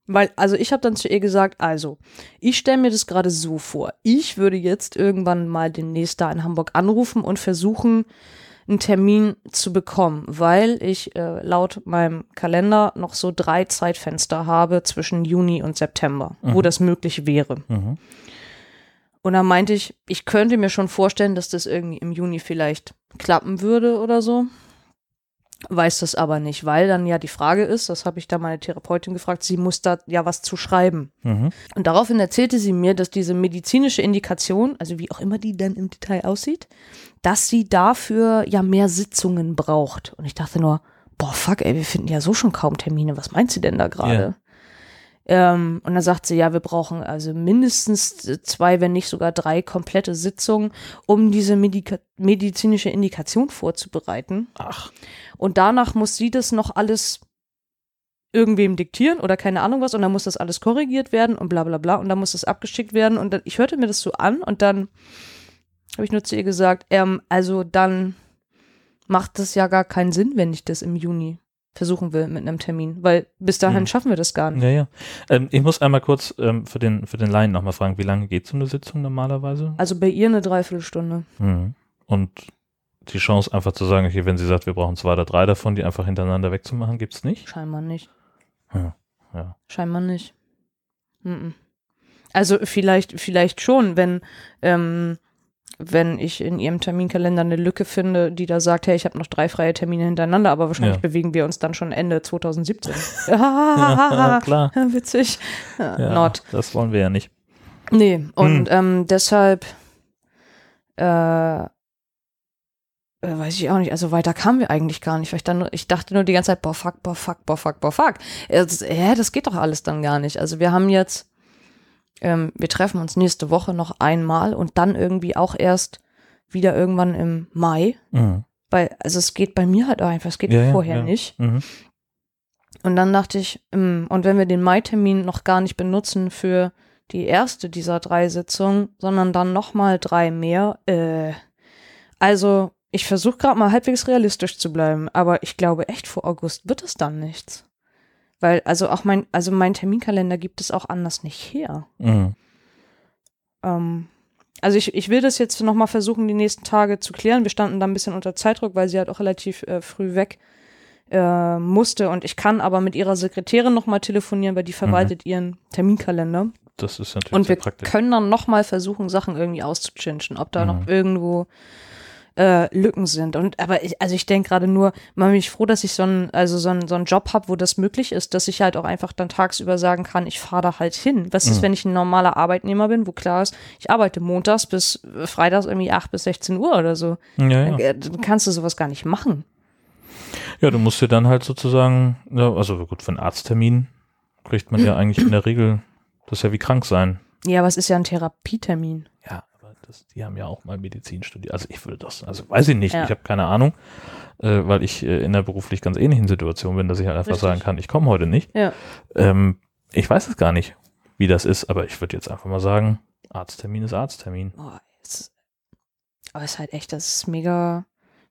weil, also ich habe dann zu ihr gesagt, also, ich stelle mir das gerade so vor. Ich würde jetzt irgendwann mal demnächst da in Hamburg anrufen und versuchen, einen Termin zu bekommen, weil ich äh, laut meinem Kalender noch so drei Zeitfenster habe zwischen Juni und September, wo Mhm. das möglich wäre. Mhm. Und dann meinte ich, ich könnte mir schon vorstellen, dass das irgendwie im Juni vielleicht klappen würde oder so. Weiß das aber nicht, weil dann ja die Frage ist, das habe ich da meine Therapeutin gefragt, sie muss da ja was zu schreiben. Mhm. Und daraufhin erzählte sie mir, dass diese medizinische Indikation, also wie auch immer die dann im Detail aussieht, dass sie dafür ja mehr Sitzungen braucht. Und ich dachte nur, boah, fuck, ey, wir finden ja so schon kaum Termine. Was meint sie denn da gerade? Ähm, und dann sagt sie, ja, wir brauchen also mindestens zwei, wenn nicht sogar drei komplette Sitzungen, um diese Medika medizinische Indikation vorzubereiten. Ach, Und danach muss sie das noch alles irgendwem diktieren oder keine Ahnung was. Und dann muss das alles korrigiert werden und bla bla bla. Und dann muss das abgeschickt werden. Und dann, ich hörte mir das so an und dann habe ich nur zu ihr gesagt, ähm, also dann macht das ja gar keinen Sinn, wenn ich das im Juni versuchen will mit einem Termin, weil bis dahin Mhm. schaffen wir das gar nicht. ja, ja. Ähm, ich muss einmal kurz ähm, für den, für den Laien nochmal fragen, wie lange geht so eine Sitzung normalerweise? Also bei ihr eine Dreiviertelstunde. Mhm. Und die Chance einfach zu sagen, okay, wenn sie sagt, wir brauchen zwei oder drei davon, die einfach hintereinander wegzumachen, gibt's nicht? Scheinbar nicht. Ja, ja. Scheinbar nicht. Mhm. Also vielleicht, vielleicht schon, wenn, ähm, wenn ich in ihrem Terminkalender eine Lücke finde, die da sagt, hey, ich habe noch drei freie Termine hintereinander, aber wahrscheinlich Ja. bewegen wir uns dann schon Ende 2017. Ja, klar. Witzig. Ja, Not. Das wollen wir ja nicht. Nee, und Hm. ähm, deshalb äh, äh, weiß ich auch nicht, also weiter kamen wir eigentlich gar nicht, weil ich dann ich dachte nur die ganze Zeit, boah, fuck, boah, fuck, boah, fuck, boah, fuck. Äh, Das, hä, das geht doch alles dann gar nicht. Also wir haben jetzt, ähm, wir treffen uns nächste Woche noch einmal und dann irgendwie auch erst wieder irgendwann im Mai, Mhm. weil, also es geht bei mir halt auch einfach, es geht Ja, vorher ja. nicht. Mhm. Und dann dachte ich, mm, und wenn wir den Mai-Termin noch gar nicht benutzen für die erste dieser drei Sitzungen, sondern dann nochmal drei mehr, äh, also ich versuche gerade mal halbwegs realistisch zu bleiben, aber ich glaube echt, vor August wird es dann nichts. Weil, also auch mein, also mein Terminkalender gibt es auch anders nicht her. Mhm. ähm, also ich, ich will das jetzt nochmal versuchen, die nächsten Tage zu klären. Wir standen da ein bisschen unter Zeitdruck, weil sie halt auch relativ äh, früh weg äh, musste. Und ich kann aber mit ihrer Sekretärin nochmal telefonieren, weil die verwaltet ihren Terminkalender. Das ist natürlich Und wir praktisch. können dann nochmal versuchen, Sachen irgendwie auszuchinschen, ob da Mhm. noch irgendwo äh, Lücken sind. Und aber ich, also ich denke gerade nur, man bin ich froh, dass ich so einen, also so einen, so einen Job habe, wo das möglich ist, dass ich halt auch einfach dann tagsüber sagen kann, ich fahre da halt hin. Was ist, Mhm. wenn ich ein normaler Arbeitnehmer bin, wo klar ist, ich arbeite montags bis äh, freitags irgendwie 8 bis 16 Uhr oder so. Ja, ja. Äh, Dann kannst du sowas gar nicht machen. ja, du musst dir dann halt sozusagen, also gut, für einen Arzttermin kriegt man ja eigentlich in der Regel, das ist ja wie krank sein. Ja, aber es ist ja ein Therapietermin. Ja, das, die haben ja auch mal Medizin studiert. Also ich würde das, also weiß ich nicht, Ja. ich habe keine Ahnung, äh, weil ich äh, in einer beruflich ganz ähnlichen Situation bin, dass ich halt einfach Richtig. sagen kann, ich komme heute nicht. Ja. Ähm, ich weiß es gar nicht, wie das ist, aber ich würde jetzt einfach mal sagen, Arzttermin ist Arzttermin. Boah, ist, aber es ist halt echt, das ist mega,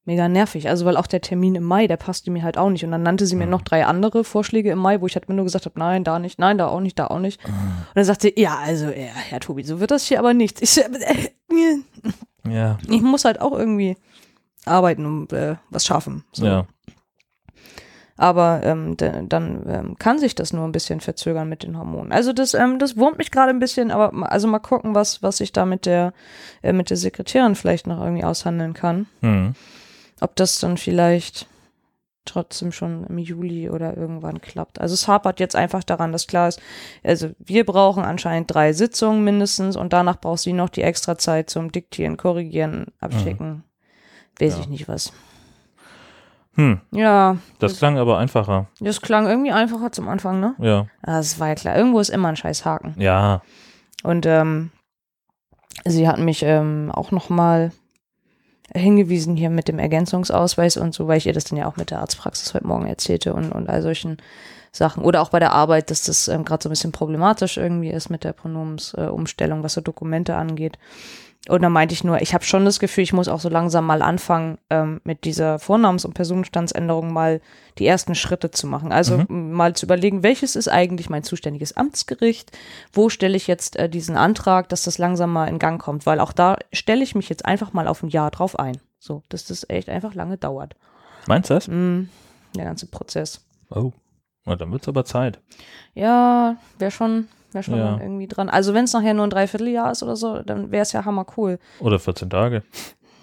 mega nervig. Also, weil auch der Termin im Mai, der passte mir halt auch nicht. Und dann nannte sie mir Mhm. noch drei andere Vorschläge im Mai, wo ich halt mir nur gesagt habe, nein, da nicht, nein, da auch nicht, da auch nicht. Und dann sagte sie, ja, also, ja, Herr Tobi, so wird das hier aber nicht. Ich, äh, Ja, ich muss halt auch irgendwie arbeiten und äh, was schaffen. So. ja. Aber ähm, dann ähm, kann sich das nur ein bisschen verzögern mit den Hormonen. Also das, ähm, das wurmt mich gerade ein bisschen, aber ma- also mal gucken, was, was ich da mit der, äh, mit der Sekretärin vielleicht noch irgendwie aushandeln kann. Hm. Ob das dann vielleicht trotzdem schon im Juli oder irgendwann klappt. Also es hapert jetzt einfach daran, dass klar ist, also wir brauchen anscheinend drei Sitzungen mindestens und danach braucht sie noch die extra Zeit zum Diktieren, Korrigieren, Abschicken. Weiß Ja. ich nicht was. Hm. Ja, Das klang aber einfacher. das klang irgendwie einfacher zum Anfang, ne? Ja. Das war ja klar. Irgendwo ist immer ein scheiß Haken. Ja. Und ähm, sie hat mich ähm, auch noch mal hingewiesen hier mit dem Ergänzungsausweis und so, weil ich ihr das dann ja auch mit der Arztpraxis heute Morgen erzählte und, und all solchen Sachen. Oder auch bei der Arbeit, dass das ähm, gerade so ein bisschen problematisch irgendwie ist mit der Pronomensumstellung, äh, was so Dokumente angeht. Und dann meinte ich nur, ich habe schon das Gefühl, ich muss auch so langsam mal anfangen, ähm, mit dieser Vornamens- und Personenstandsänderung mal die ersten Schritte zu machen. Also m- mal zu überlegen, welches ist eigentlich mein zuständiges Amtsgericht? Wo stelle ich jetzt äh, diesen Antrag, dass das langsam mal in Gang kommt? Weil auch da stelle ich mich jetzt einfach mal auf ein Jahr drauf ein. So, dass das echt einfach lange dauert. Meinst du das? Mm, der ganze Prozess. Oh. Na, dann wird's aber Zeit. Ja, wäre schon, wär schon Ja. irgendwie dran. Also wenn es nachher nur ein Dreivierteljahr ist oder so, dann wäre es ja hammer cool. Oder 14 Tage.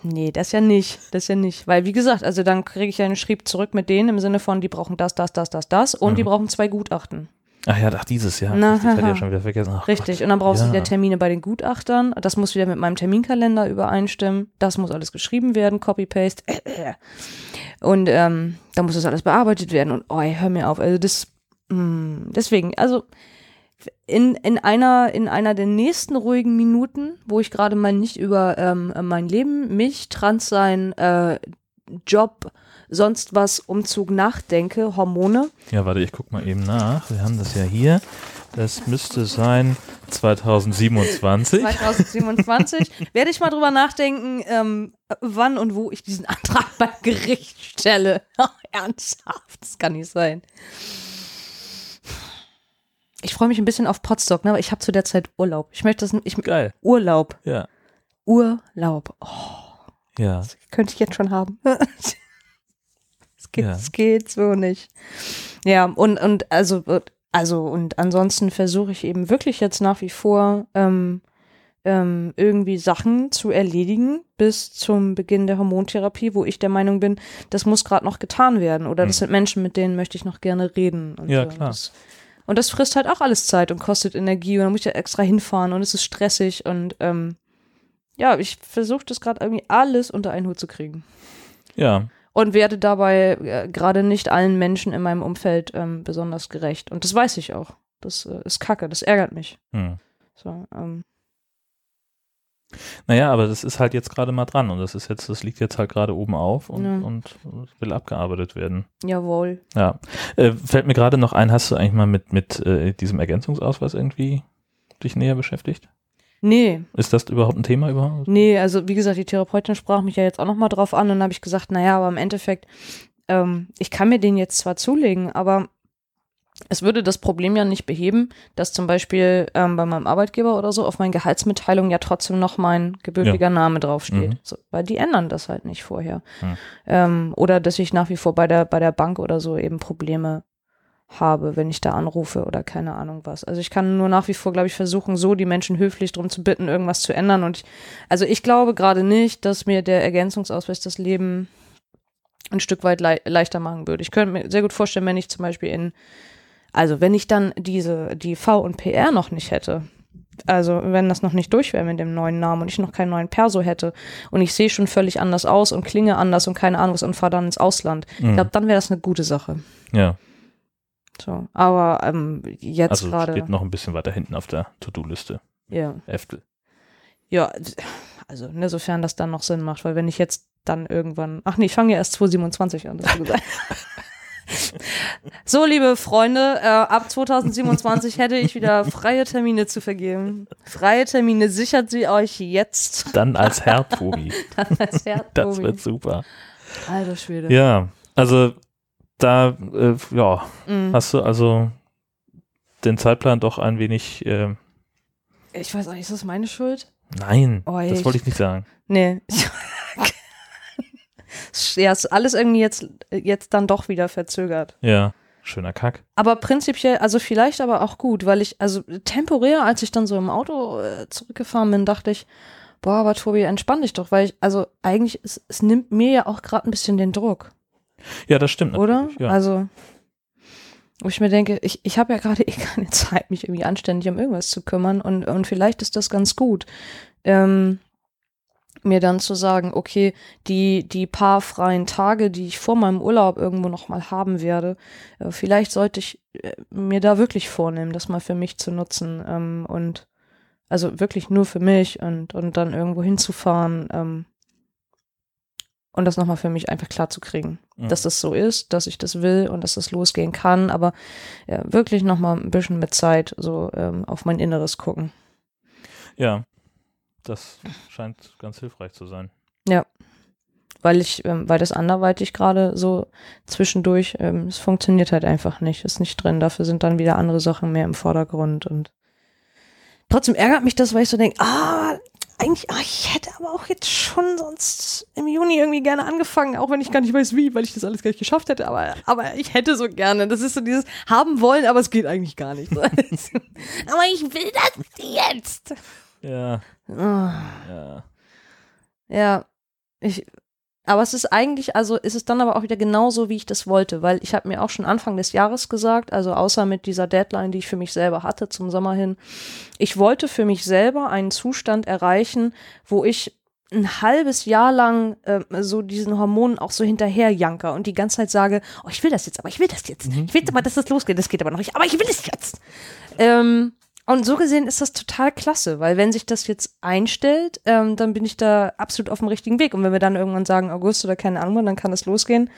Nee, das ja nicht. Das ja nicht. Weil, wie gesagt, also dann kriege ich ja einen Schrieb zurück mit denen im Sinne von, die brauchen das, das, das, das, das und die brauchen zwei Gutachten. Ach ja, ach, dieses Jahr. Na, hatte ich haha. ja schon wieder vergessen. Ach Richtig. Gott. Und dann brauchst du Ja. wieder Termine bei den Gutachtern. Das muss wieder mit meinem Terminkalender übereinstimmen. Das muss alles geschrieben werden, Copy-Paste. Und ähm, dann muss das alles bearbeitet werden. Und oh, ey, hör mir auf. Also das, mh, deswegen, also in, in, einer, in einer der nächsten ruhigen Minuten, wo ich gerade mal nicht über ähm, mein Leben, mich, Transsein, äh, Job, sonst was, Umzug nachdenke, Hormone, Ja, warte, ich guck mal eben nach. Wir haben das ja hier. Das müsste sein 2027. 2027 werde ich mal drüber nachdenken, ähm, wann und wo ich diesen Antrag beim Gericht stelle. Ernsthaft, das kann nicht sein. Ich freue mich ein bisschen auf Potsdok, ne, aber ich habe zu der Zeit Urlaub. Ich möchte das, ich, Geil. Urlaub, Ja. Urlaub. Oh, Ja. könnte ich jetzt schon haben. Es geht, Ja. geht so nicht. Ja, und, und also, also, und ansonsten versuche ich eben wirklich jetzt nach wie vor ähm, ähm, irgendwie Sachen zu erledigen bis zum Beginn der Hormontherapie, wo ich der Meinung bin, das muss gerade noch getan werden. Oder das Hm. sind Menschen, mit denen möchte ich noch gerne reden. Ja, so. klar. Das, und das frisst halt auch alles Zeit und kostet Energie und dann muss ich ja extra hinfahren und es ist stressig und ähm, ja, ich versuche das gerade irgendwie alles unter einen Hut zu kriegen Ja. und werde dabei äh, gerade nicht allen Menschen in meinem Umfeld ähm, besonders gerecht. Und das weiß ich auch. Das äh, ist kacke, das ärgert mich. Hm. So, ähm, Naja, aber das ist halt jetzt gerade mal dran und das ist jetzt, das liegt jetzt halt gerade oben auf und, Ja. und will abgearbeitet werden. jawohl. Ja. Äh, fällt mir gerade noch ein, hast du eigentlich mal mit, mit äh, diesem Ergänzungsausweis irgendwie dich näher beschäftigt? Nee, Ist das überhaupt ein Thema überhaupt? nee, also wie gesagt, die Therapeutin sprach mich ja jetzt auch nochmal drauf an und dann habe ich gesagt, naja, aber im Endeffekt, ähm, ich kann mir den jetzt zwar zulegen, aber es würde das Problem ja nicht beheben, dass zum Beispiel ähm, bei meinem Arbeitgeber oder so auf meinen Gehaltsmitteilungen ja trotzdem noch mein gebürtiger Name draufsteht. Mhm. So, weil die ändern das halt nicht vorher. Mhm. Ähm, oder dass ich nach wie vor bei der, bei der Bank oder so eben Probleme habe, wenn ich da anrufe oder keine Ahnung was. Also ich kann nur nach wie vor, glaube ich, versuchen, so die Menschen höflich darum zu bitten, irgendwas zu ändern. Und ich, also ich glaube gerade nicht, dass mir der Ergänzungsausweis das Leben ein Stück weit lei leichter machen würde. Ich könnte mir sehr gut vorstellen, wenn ich zum Beispiel in, also wenn ich dann diese, die V und PR noch nicht hätte, also wenn das noch nicht durch wäre mit dem neuen Namen und ich noch keinen neuen Perso hätte und ich sehe schon völlig anders aus und klinge anders und keine Ahnung was und fahre dann ins Ausland, ich Mhm. glaube, dann wäre das eine gute Sache. Ja, So, aber ähm, jetzt also gerade, steht noch ein bisschen weiter hinten auf der To-Do-Liste. ja, Äftel. ja, also ne, sofern das dann noch Sinn macht, weil wenn ich jetzt dann irgendwann, ach nee, ich fange ja erst 2027 an, das du gesagt. so, liebe Freunde, äh, ab 2027 hätte ich wieder freie Termine zu vergeben. Freie Termine sichert sie euch jetzt. Dann als Herr Tobi. Dann als Herr Das Tobi. wird super. Alter Schwede. Ja, also da, äh, ja, Mhm. hast du also den Zeitplan doch ein wenig, äh, Ich weiß auch nicht, ist das meine Schuld? nein, Oh, das wollte ich nicht sagen. Nee. ja, ist alles irgendwie jetzt, jetzt dann doch wieder verzögert. Ja, schöner Kack. Aber prinzipiell, also vielleicht aber auch gut, weil ich, also temporär, als ich dann so im Auto äh, zurückgefahren bin, dachte ich, boah, aber Tobi, entspann dich doch, weil ich, also eigentlich, es, es nimmt mir ja auch gerade ein bisschen den Druck, Ja, das stimmt. oder? Ja. Also, wo ich mir denke, ich, ich habe ja gerade eh keine Zeit, mich irgendwie anständig um irgendwas zu kümmern und, und vielleicht ist das ganz gut. Ähm, mir dann zu sagen, okay, die, die paar freien Tage, die ich vor meinem Urlaub irgendwo noch mal haben werde, äh, vielleicht sollte ich äh, mir da wirklich vornehmen, das mal für mich zu nutzen ähm, und also wirklich nur für mich und, und dann irgendwo hinzufahren ähm, und das nochmal für mich einfach klar zu kriegen, Mhm. dass das so ist, dass ich das will und dass das losgehen kann, aber ja, wirklich nochmal ein bisschen mit Zeit so ähm, auf mein Inneres gucken. ja, das scheint ganz hilfreich zu sein. weil ich, ähm, weil das anderweitig gerade so zwischendurch, ähm, es funktioniert halt einfach nicht, ist nicht drin. Dafür sind dann wieder andere Sachen mehr im Vordergrund und trotzdem ärgert mich das, weil ich so denke, ah, eigentlich, ah, ich hätte aber auch jetzt schon sonst im Juni irgendwie gerne angefangen, auch wenn ich gar nicht weiß wie, weil ich das alles gar nicht geschafft hätte, aber, aber ich hätte so gerne. Das ist so dieses haben wollen, aber es geht eigentlich gar nicht. aber ich will das jetzt. Ja, Ah. ja. Ja, ich, aber es ist eigentlich, also ist es dann aber auch wieder genauso, wie ich das wollte, weil ich habe mir auch schon Anfang des Jahres gesagt, also außer mit dieser Deadline, die ich für mich selber hatte zum Sommer hin, ich wollte für mich selber einen Zustand erreichen, wo ich ein halbes Jahr lang ähm, so diesen Hormonen auch so hinterherjanker und die ganze Zeit sage, oh, ich will das jetzt, aber ich will das jetzt. Ich will aber, dass das losgeht, das geht aber noch nicht, aber ich will es jetzt. Ähm, und so gesehen ist das total klasse, weil wenn sich das jetzt einstellt, ähm, dann bin ich da absolut auf dem richtigen Weg. Und wenn wir dann irgendwann sagen August oder keine Ahnung, dann kann es losgehen.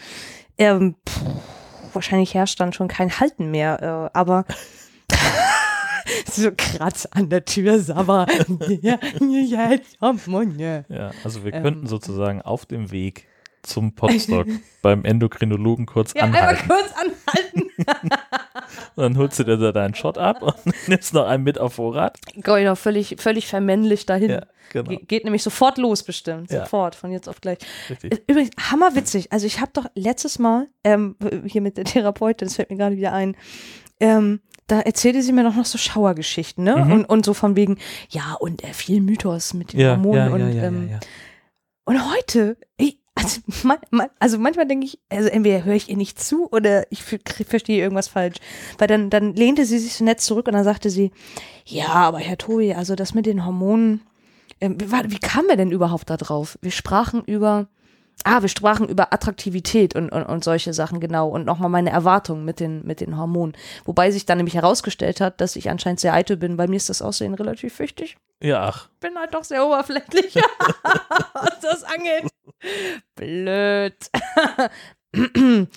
Ähm, pff, wahrscheinlich herrscht dann schon kein Halten mehr, äh, aber so Kratz an der Tür, ja. Ja, also wir Ähm. könnten sozusagen auf dem Weg zum Podstock beim Endokrinologen kurz Ja, einmal anhalten. kurz anhalten. Dann holst du dir da deinen Shot ab und nimmst noch einen mit auf Vorrat. Gold, auch völlig, völlig vermännlich dahin. Ja, genau. Ge geht nämlich sofort los, bestimmt. Ja. Sofort, von jetzt auf gleich. Richtig. Übrigens, hammerwitzig. Also ich habe doch letztes Mal, ähm, hier mit der Therapeutin, das fällt mir gerade wieder ein, ähm, da erzählte sie mir noch, noch so Schauergeschichten, ne? Mhm. Und, und so von wegen, ja, und äh, viel Mythos mit den Ja, Hormonen ja, und, ähm, ja, ja. und heute, ich, also, man, man, also manchmal denke ich, also entweder höre ich ihr nicht zu oder ich verstehe irgendwas falsch. Weil dann, dann lehnte sie sich so nett zurück und dann sagte sie, ja, aber Herr Tobi, also das mit den Hormonen, ähm, wie, wie kamen wir denn überhaupt da drauf? Wir sprachen über, ah, wir sprachen über Attraktivität und, und, und solche Sachen, genau. Und nochmal meine Erwartungen mit den, mit den Hormonen. Wobei sich dann nämlich herausgestellt hat, dass ich anscheinend sehr eitel bin. Bei mir ist das Aussehen relativ wichtig Ja, ach. bin halt doch sehr oberflächlich, was das angeht. Blöd.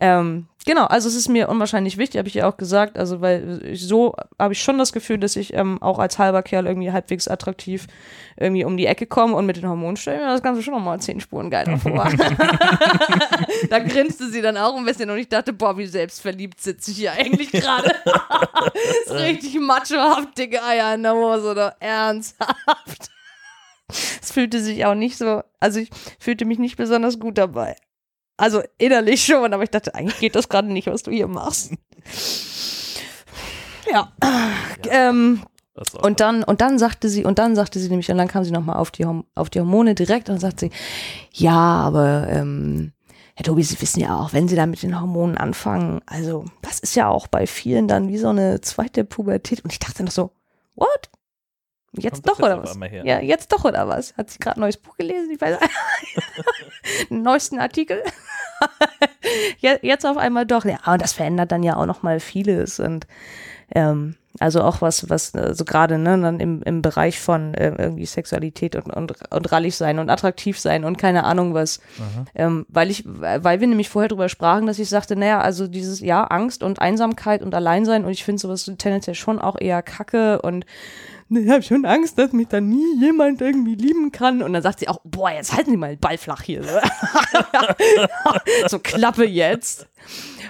ähm, genau, also es ist mir unwahrscheinlich wichtig, habe ich ihr auch gesagt, also weil ich, so habe ich schon das Gefühl, dass ich ähm, auch als halber Kerl irgendwie halbwegs attraktiv irgendwie um die Ecke komme und mit den Hormonen stellen wir das Ganze schon nochmal zehn Spuren geiler vor. da grinste sie dann auch ein bisschen und ich dachte, boah, wie selbstverliebt sitze ich hier eigentlich gerade. ist richtig machohaft, dicke Eier in der Hose oder ernsthaft. Es fühlte sich auch nicht so, also ich fühlte mich nicht besonders gut dabei. Also innerlich schon, aber ich dachte, eigentlich geht das gerade nicht, was du hier machst. Ja. Ähm, ist auch und dann, und dann sagte sie, und dann sagte sie nämlich, und dann kam sie nochmal auf die, auf die Hormone direkt und dann sagt sie, ja, aber ähm, Herr Tobi, Sie wissen ja auch, wenn Sie da mit den Hormonen anfangen, also das ist ja auch bei vielen dann wie so eine zweite Pubertät. Und ich dachte noch so, what? Jetzt doch oder jetzt auf was? Ja, jetzt doch oder was? Hat sie gerade ein neues Buch gelesen? Ich weiß einen neuesten Artikel. Je- jetzt auf einmal doch. Ja, und das verändert dann ja auch noch mal vieles und ähm, also auch was, was äh, so gerade ne, dann im, im Bereich von äh, irgendwie Sexualität und, und, und rallig sein und attraktiv sein und keine Ahnung was. Ähm, weil ich, weil wir nämlich vorher drüber sprachen, dass ich sagte, naja, also dieses, ja, Angst und Einsamkeit und Alleinsein und ich finde sowas tendenziell schon auch eher kacke und ich habe schon Angst, dass mich da nie jemand irgendwie lieben kann. Und dann sagt sie auch, boah, jetzt halten Sie mal den Ball flach hier. So, Klappe jetzt.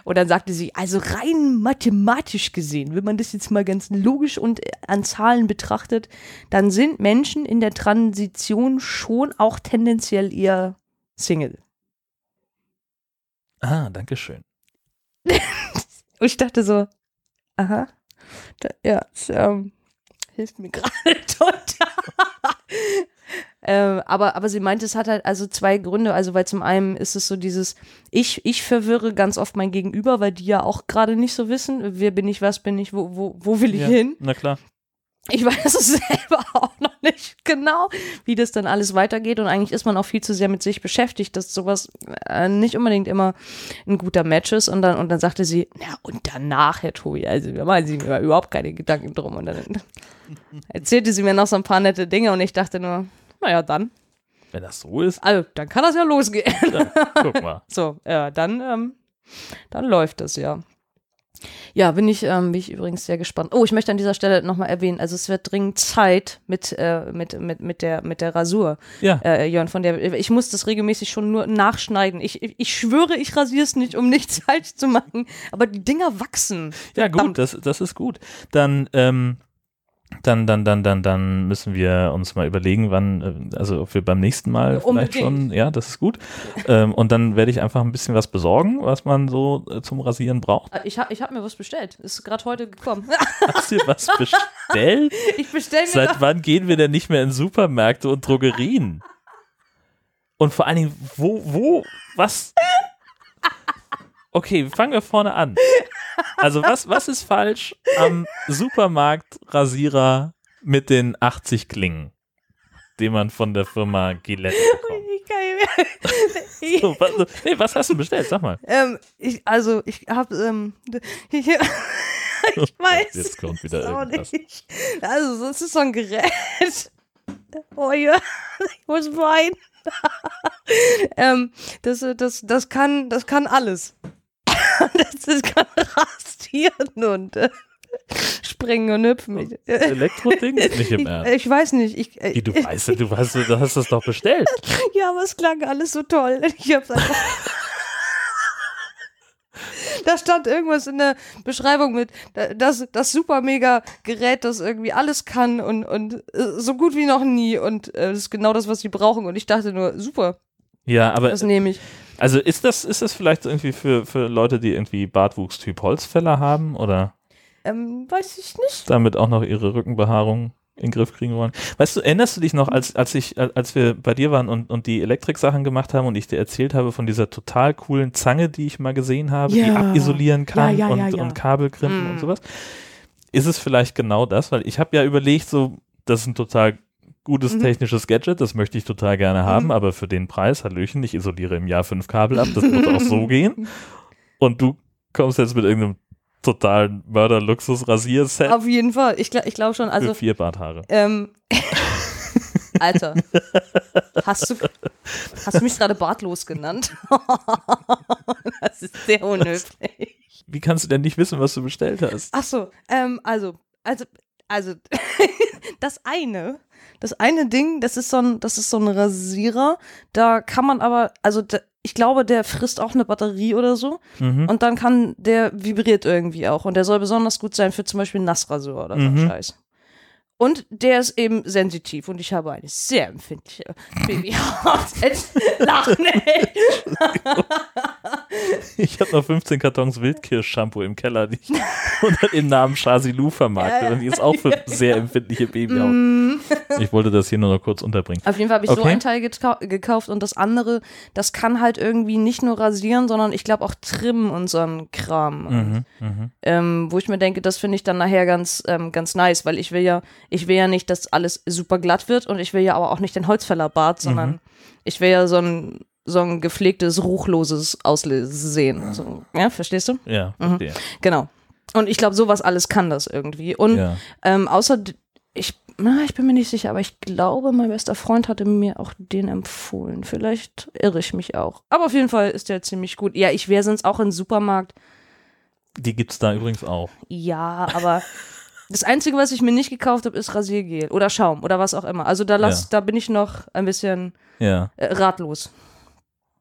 Und dann sagte sie, also rein mathematisch gesehen, wenn man das jetzt mal ganz logisch und äh, an Zahlen betrachtet, dann sind Menschen in der Transition schon auch tendenziell eher Single. Ah, danke schön. Und ich dachte so, aha, da, ja, ähm, hilft mir gerade total. ähm, aber, aber sie meinte, es hat halt also zwei Gründe. Also, weil zum einen ist es so dieses, ich, ich verwirre ganz oft mein Gegenüber, weil die ja auch gerade nicht so wissen, wer bin ich, was bin ich, wo, wo, wo will ich Ja, hin. Na klar. Ich weiß es selber auch noch nicht genau, wie das dann alles weitergeht. Und eigentlich ist man auch viel zu sehr mit sich beschäftigt, dass sowas äh, nicht unbedingt immer ein guter Match ist. Und dann, und dann sagte sie, na, und danach, Herr Tobi, also wir machen sie mir überhaupt keine Gedanken drum. Und dann erzählte sie mir noch so ein paar nette Dinge und ich dachte nur, naja, dann, Wenn das so ist, also, dann kann das ja losgehen. dann guck mal. So, ja, dann, ähm, dann läuft es, ja. Ja, bin ich, ähm, bin ich übrigens sehr gespannt. Oh, ich möchte an dieser Stelle nochmal erwähnen, also es wird dringend Zeit mit, äh, mit, mit, mit, der, mit der Rasur, Ja. äh, Jörn, von der, ich muss das regelmäßig schon nur nachschneiden. Ich, ich, schwöre, ich rasiere es nicht, um nichts falsch zu machen, aber die Dinger wachsen. Ja, gut, das, das ist gut. Dann, ähm, dann, dann, dann, dann, dann müssen wir uns mal überlegen, wann, äh, also ob wir beim nächsten Mal vielleicht Unbedingt. schon, ja, das ist gut. ähm, und dann werde ich einfach ein bisschen was besorgen, was man so äh, zum Rasieren braucht. Äh, Ich habe ich hab mir was bestellt. Ist gerade heute gekommen. Hast du dir was bestellt? ich bestelle mir Seit wann gehen wir denn nicht mehr in Supermärkte und Drogerien? Und vor allen Dingen, wo, wo, was? Okay, fangen wir vorne an. Also, was, was ist falsch am Supermarkt-Rasierer mit den 80 Klingen, den man von der Firma Gillette bekommt? So, was, nee, was hast du bestellt? Sag mal. Ähm, ich, also, ich habe, ähm, ich, ich weiß. Jetzt kommt wieder es irgendwas. nicht. Also, das ist so ein Gerät. Oh ja, ich muss weinen. ähm, das, das, das kann, das kann alles. das, das kann rasieren und äh, springen und hüpfen. Ich, äh, Elektroding? Nicht im ich, Ernst. ich weiß nicht. Ich, Wie, du weißt, du weißt, du hast das doch bestellt. Ja, aber es klang alles so toll. Ich hab's einfach. da stand irgendwas in der Beschreibung mit, da- das, das super mega Gerät, das irgendwie alles kann und, und äh, so gut wie noch nie. Und äh, das ist genau das, was sie brauchen. Und ich dachte nur, super, Ja, aber das nehme ich. Also ist das, ist das vielleicht irgendwie für, für Leute, die irgendwie Bartwuchstyp Holzfäller haben oder Ähm, weiß ich nicht. damit auch noch ihre Rückenbehaarung in den Griff kriegen wollen? Weißt du, erinnerst du dich noch, als, als ich, als wir bei dir waren und, und die Elektrik-Sachen gemacht haben und ich dir erzählt habe von dieser total coolen Zange, die ich mal gesehen habe, die Ja. abisolieren kann Ja, ja, und, und Kabelkrimpen Mm. und sowas? Ist es vielleicht genau das? Weil ich habe ja überlegt, so, das ist ein total gutes Mhm. technisches Gadget, das möchte ich total gerne haben, Mhm. aber für den Preis, Hallöchen, ich isoliere im Jahr fünf Kabel ab, das muss auch so gehen. Und du kommst jetzt mit irgendeinem totalen Mörder-Luxus-Rasierset Auf jeden Fall. Ich, ich glaube schon. Also, für vier Barthaare. ähm, Alter. Hast du, hast du mich gerade bartlos genannt? das ist sehr unhöflich. Wie kannst du denn nicht wissen, was du bestellt hast? Ach so, ähm, also, also, also, das eine, das eine Ding, das ist so ein, das ist so ein Rasierer. Da kann man aber, also, da, ich glaube, der frisst auch eine Batterie oder so. Mhm. Und dann kann, der vibriert irgendwie auch. Und der soll besonders gut sein für zum Beispiel Nassrasur oder so Mhm. Scheiß. Und der ist eben sensitiv und ich habe eine sehr empfindliche Babyhaut. Lachen, ey. Ich habe noch 15 Kartons Wildkirsch-Shampoo im Keller, die ich unter dem Namen Shazilu vermarkte. Und die ist auch für sehr empfindliche Babyhaut. Mm. Ich wollte das hier nur noch kurz unterbringen. Auf jeden Fall habe ich so Okay. ein Teil gekau- gekauft und das andere, das kann halt irgendwie nicht nur rasieren, sondern ich glaube auch trimmen und so ein Kram. Mhm, mhm. Ähm, wo ich mir denke, das finde ich dann nachher ganz, ähm, ganz nice, weil ich will ja, ich will ja nicht, dass alles super glatt wird und ich will ja aber auch nicht den Holzfällerbart, sondern Mhm. ich will ja so ein, so ein gepflegtes, ruchloses Aussehen. So, ja, verstehst du? Ja, Mhm. verstehe. Genau. Und ich glaube, sowas alles kann das irgendwie. Und Ja. ähm, außer, ich, na, ich bin mir nicht sicher, aber ich glaube, mein bester Freund hatte mir auch den empfohlen. Vielleicht irre ich mich auch. Aber auf jeden Fall ist der ziemlich gut. Ja, ich wäre sonst auch im Supermarkt. Die gibt's da übrigens auch. Ja, aber das Einzige, was ich mir nicht gekauft habe, ist Rasiergel oder Schaum oder was auch immer. Also da, lass, Ja. da bin ich noch ein bisschen Ja. äh, ratlos.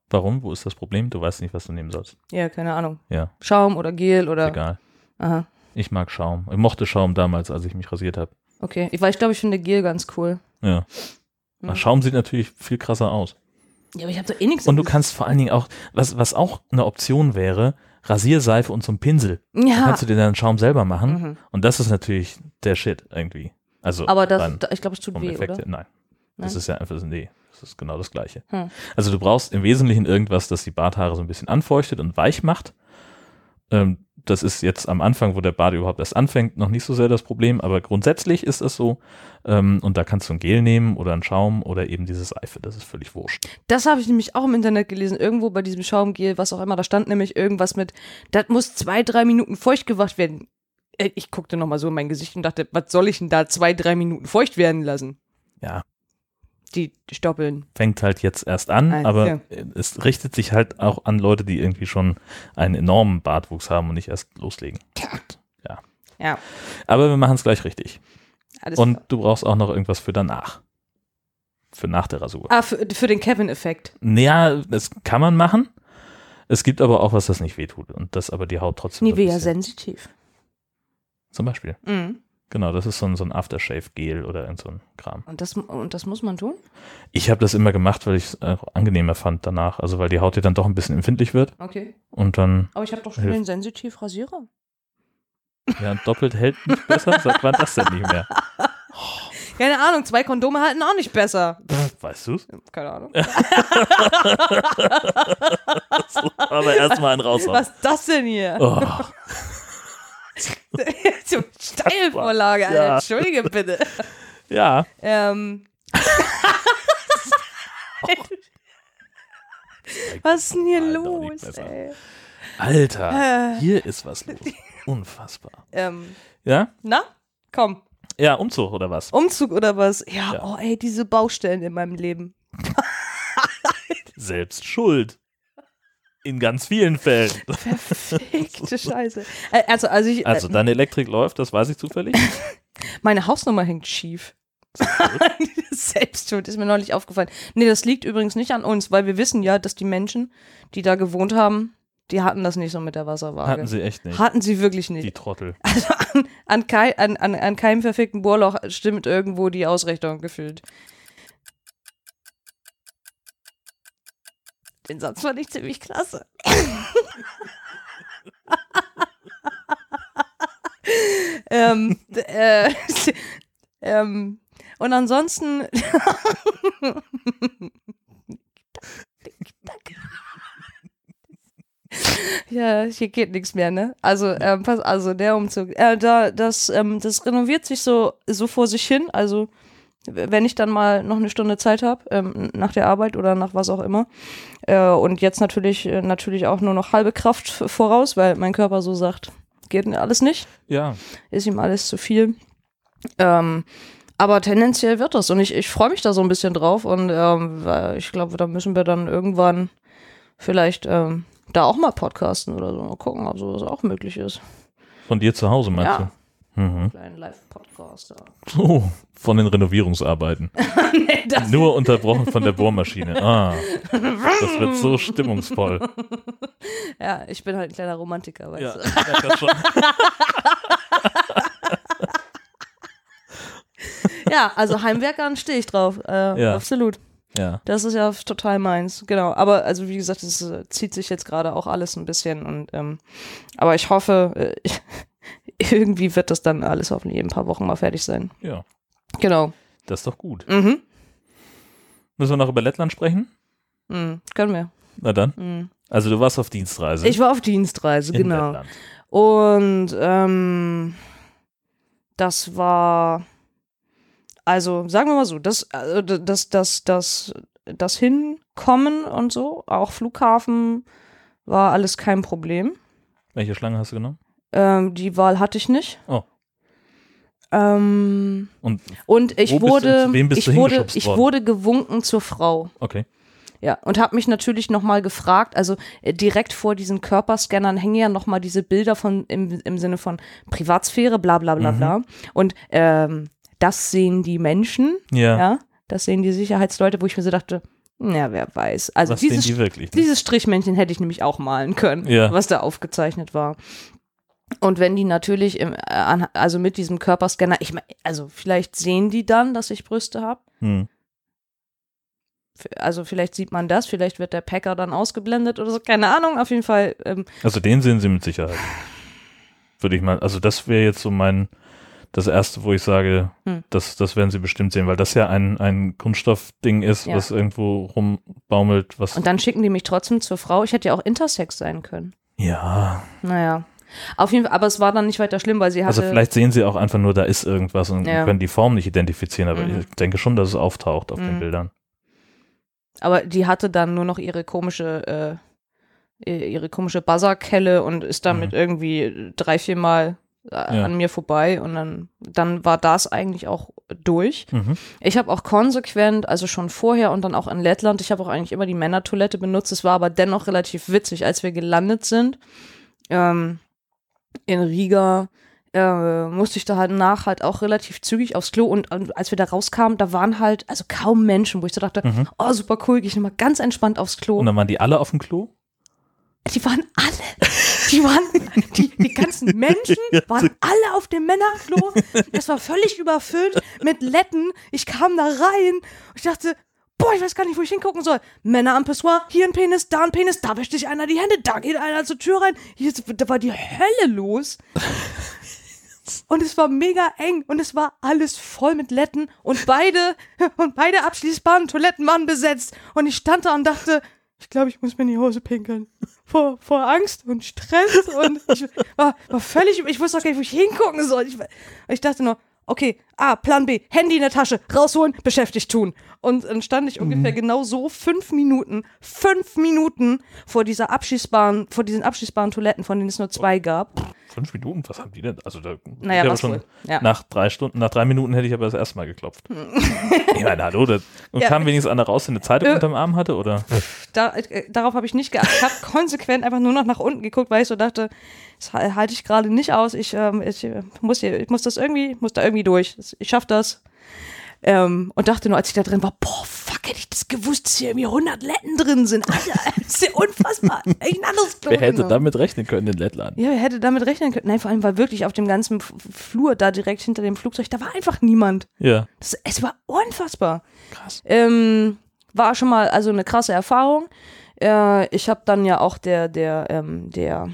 Warum? Wo ist das Problem? Du weißt nicht, was du nehmen sollst. Ja, keine Ahnung. Ja, Schaum oder Gel oder. egal. Aha. Ich mag Schaum. Ich mochte Schaum damals, als ich mich rasiert habe. Okay. Ich, weil ich glaube, ich finde Gel ganz cool. Ja. Mhm. Ach, Schaum sieht natürlich viel krasser aus. Ja, aber ich habe doch eh nichts. Und du kannst vor allen Dingen auch, was, was auch eine Option wäre, Rasierseife und so ein Pinsel. Ja. kannst du dir dann Schaum selber machen. Mhm. Und das ist natürlich der Shit irgendwie. Also Aber das, rein da, ich glaube, es tut vom weh, Effekt oder? her- Nein. Das Nein? ist ja einfach, nee, das ist genau das Gleiche. Hm. Also du brauchst im Wesentlichen irgendwas, das die Barthaare so ein bisschen anfeuchtet und weich macht. Ähm, das ist jetzt am Anfang, wo der Bart überhaupt erst anfängt, noch nicht so sehr das Problem, aber grundsätzlich ist es so. Ähm, und da kannst du ein Gel nehmen oder einen Schaum oder eben diese Seife, das ist völlig wurscht. Das habe ich nämlich auch im Internet gelesen. Irgendwo bei diesem Schaumgel, was auch immer, da stand nämlich irgendwas mit, das muss zwei, drei Minuten feucht gemacht werden. Äh, Ich guckte nochmal so in mein Gesicht und dachte, was soll ich denn da zwei, drei Minuten feucht werden lassen? Ja, Die Stoppeln. fängt halt jetzt erst an, Ah, aber ja. es richtet sich halt auch an Leute, die irgendwie schon einen enormen Bartwuchs haben und nicht erst loslegen. Ja. Ja, Aber wir machen es gleich richtig. alles Und klar. du brauchst auch noch irgendwas für danach. Für nach der Rasur. Ah, für, für den Kevin-Effekt. Naja, das kann man machen. Es gibt aber auch was, das nicht wehtut und das aber die Haut trotzdem. Nivea sensitiv. Zum Beispiel. Mhm. Genau, das ist so ein, so ein Aftershave-Gel oder so ein Kram. Und, das, und das muss man tun? Ich habe das immer gemacht, weil ich es äh, angenehmer fand danach. Also weil die Haut dir dann doch ein bisschen empfindlich wird Okay. und dann Aber ich habe doch schon den Sensitiv-Rasierer. ja, doppelt hält nicht besser. Seit wann das denn nicht mehr? Keine Ahnung, zwei Kondome halten auch nicht besser. Weißt du's? Keine Ahnung. Aber erstmal einen raus. Was ist das denn hier? Oh, so Steilvorlage, Alter. Ja. Entschuldige bitte. ja, Ähm. Was ist denn hier los, ey? Alter, Äh. hier ist was los. Unfassbar. Ähm, Ja? na? Komm. Ja, Umzug oder was? Umzug oder was? Ja, Ja. oh ey, diese Baustellen in meinem Leben. Selbst schuld. In ganz vielen Fällen. Verfickte Scheiße. Also, also, ich, Also, äh, deine Elektrik läuft, das weiß ich zufällig. meine Hausnummer hängt schief. Selbstschuld ist mir neulich aufgefallen. Nee, das liegt übrigens nicht an uns, weil wir wissen ja, dass die Menschen, die da gewohnt haben, die hatten das nicht so mit der Wasserwaage. Hatten sie echt nicht. Hatten sie wirklich nicht. Die Trottel. Also an, an, kei, an, an, an keinem verfickten Bohrloch stimmt irgendwo die Ausrichtung gefühlt. Den Satz fand ich ziemlich klasse. ähm, äh, ähm, und ansonsten. Ja, hier geht nichts mehr, ne? Also, ähm, pass, also der Umzug, äh, da, das, ähm, das renoviert sich so, so vor sich hin. Also, wenn ich dann mal noch eine Stunde Zeit habe, ähm, nach der Arbeit oder nach was auch immer. Äh, und jetzt natürlich, äh, natürlich auch nur noch halbe Kraft voraus, weil mein Körper so sagt, geht alles nicht Ja. ist ihm alles zu viel. Ähm, Aber tendenziell wird das und ich, ich freue mich da so ein bisschen drauf und ähm, ich glaube, da müssen wir dann irgendwann vielleicht ähm, da auch mal podcasten oder so. Mal gucken, ob sowas auch möglich ist. Von dir zu Hause, meinst Ja. du? Mhm. Kleinen Live-Podcaster. Oh, von den Renovierungsarbeiten. nee, Nur unterbrochen von der Bohrmaschine. Ah, das wird so stimmungsvoll. ja, ich bin halt ein kleiner Romantiker, weißt Ja, du. ich merk das schon. Ja, also Heimwerkern stehe ich drauf. Äh, Ja. Absolut. ja. Das ist ja total meins, genau. Aber also wie gesagt, es äh, zieht sich jetzt gerade auch alles ein bisschen und ähm, aber ich hoffe, äh, irgendwie wird das dann alles hoffentlich in ein paar Wochen mal fertig sein. ja, Genau. das ist doch gut. Mhm. Müssen wir noch über Lettland sprechen? Mhm. Können wir. Na dann. Mhm. Also du warst auf Dienstreise. Ich war auf Dienstreise, in genau. Lettland. Und ähm, das war, also sagen wir mal so, das, also das, das, das, das Hinkommen und so, auch Flughafen, war alles kein Problem. Welche Schlange hast du genommen? Ähm, die Wahl hatte ich nicht. Oh. Ähm, Und und ich wurde, du ich wurde, ich worden? wurde gewunken zur Frau. okay. Ja, und habe mich natürlich nochmal gefragt, also äh, direkt vor diesen Körperscannern hängen ja nochmal diese Bilder von im, im Sinne von Privatsphäre, bla bla bla Mhm. bla. Und ähm, das sehen die Menschen, Ja. ja, das sehen die Sicherheitsleute, wo ich mir so dachte, na, wer weiß. Also Was sehen dieses, die wirklich? dieses Strichmännchen hätte ich nämlich auch malen können, Ja. was da aufgezeichnet war. Und wenn die natürlich, im, äh, also mit diesem Körperscanner, ich meine, also vielleicht sehen die dann, dass ich Brüste habe. Hm. Also vielleicht sieht man das, vielleicht wird der Packer dann ausgeblendet oder so, keine Ahnung. Auf jeden Fall, ähm, Also den sehen sie mit Sicherheit. Würde ich mal, also das wäre jetzt so mein, das erste, wo ich sage, Hm. das, das werden sie bestimmt sehen, weil das ja ein, ein Kunststoffding ist, Ja. was irgendwo rumbaumelt, was, und dann schicken die mich trotzdem zur Frau. Ich hätte ja auch Intersex sein können. ja, Naja. Auf jeden Fall, aber es war dann nicht weiter schlimm, weil sie hatte. also vielleicht sehen sie auch einfach nur, da ist irgendwas und Ja. können die Form nicht identifizieren, aber Mhm. ich denke schon, dass es auftaucht auf den Mhm. Bildern. aber die hatte dann nur noch ihre komische, äh, ihre komische Buzzerkelle und ist damit Mhm. irgendwie drei, vier Mal äh, Ja. an mir vorbei und dann, dann war das eigentlich auch durch. Mhm. Ich habe auch konsequent, also schon vorher und dann auch in Lettland, ich habe auch eigentlich immer die Männertoilette benutzt. Es war aber dennoch relativ witzig, als wir gelandet sind. Ähm, in Riga äh, musste ich da halt nach halt auch relativ zügig aufs Klo und, und als wir da rauskamen, da waren halt also kaum Menschen, wo ich so dachte, Mhm. oh super cool, gehe ich nochmal ganz entspannt aufs Klo. Und dann waren die alle auf dem Klo? Die waren alle, die waren, die, die ganzen Menschen waren alle auf dem Männerklo. Es war völlig überfüllt mit Letten. Ich kam da rein und ich dachte, boah, ich weiß gar nicht, wo ich hingucken soll. Männer am Pissoir, hier ein Penis, da ein Penis, da wäscht sich einer die Hände, da geht einer zur Tür rein. Hier, ist- da war die Hölle los. Und es war mega eng und es war alles voll mit Letten und beide und beide abschließbaren Toiletten waren besetzt. Und ich stand da und dachte, ich glaube, ich muss mir in die Hose pinkeln. Vor, vor Angst und Stress und ich war, war völlig, ich wusste auch gar nicht, wo ich hingucken soll. Ich, ich dachte nur, okay, ah, Plan B, Handy in der Tasche, rausholen, beschäftigt tun. Und dann stand ich ungefähr genau so fünf Minuten, fünf Minuten vor dieser abschließbaren, vor diesen abschließbaren Toiletten, von denen es nur zwei gab. Fünf Minuten? Was haben die denn? Also da Naja, was schon. Ja. nach drei Stunden, nach drei Minuten hätte ich aber das erste Mal geklopft. ich meine, hallo, das, und Ja. kam wenigstens einer raus, der eine Zeitung Äh. unterm Arm hatte, oder? da, äh, darauf habe ich nicht geachtet. Ich habe konsequent einfach nur noch nach unten geguckt, weil ich so dachte, das ha- halte ich gerade nicht aus. Ich, ähm, ich, muss hier, ich muss das irgendwie, muss da irgendwie durch. Ich schaff das. Ähm, und dachte nur, als ich da drin war, boah, fuck, hätte ich das gewusst, dass hier irgendwie 100 Letten drin sind. Alter, das ist ja unfassbar. Ich ein anderes Klo Wer hätte genommen. damit rechnen können in Lettland? Ja, wer hätte damit rechnen können? Nein, vor allem, weil wirklich auf dem ganzen Flur da direkt hinter dem Flugzeug, da war einfach niemand. Ja, Das, es war unfassbar. krass. Ähm, war schon mal also eine krasse Erfahrung. Äh, ich habe dann ja auch der, der, ähm, der,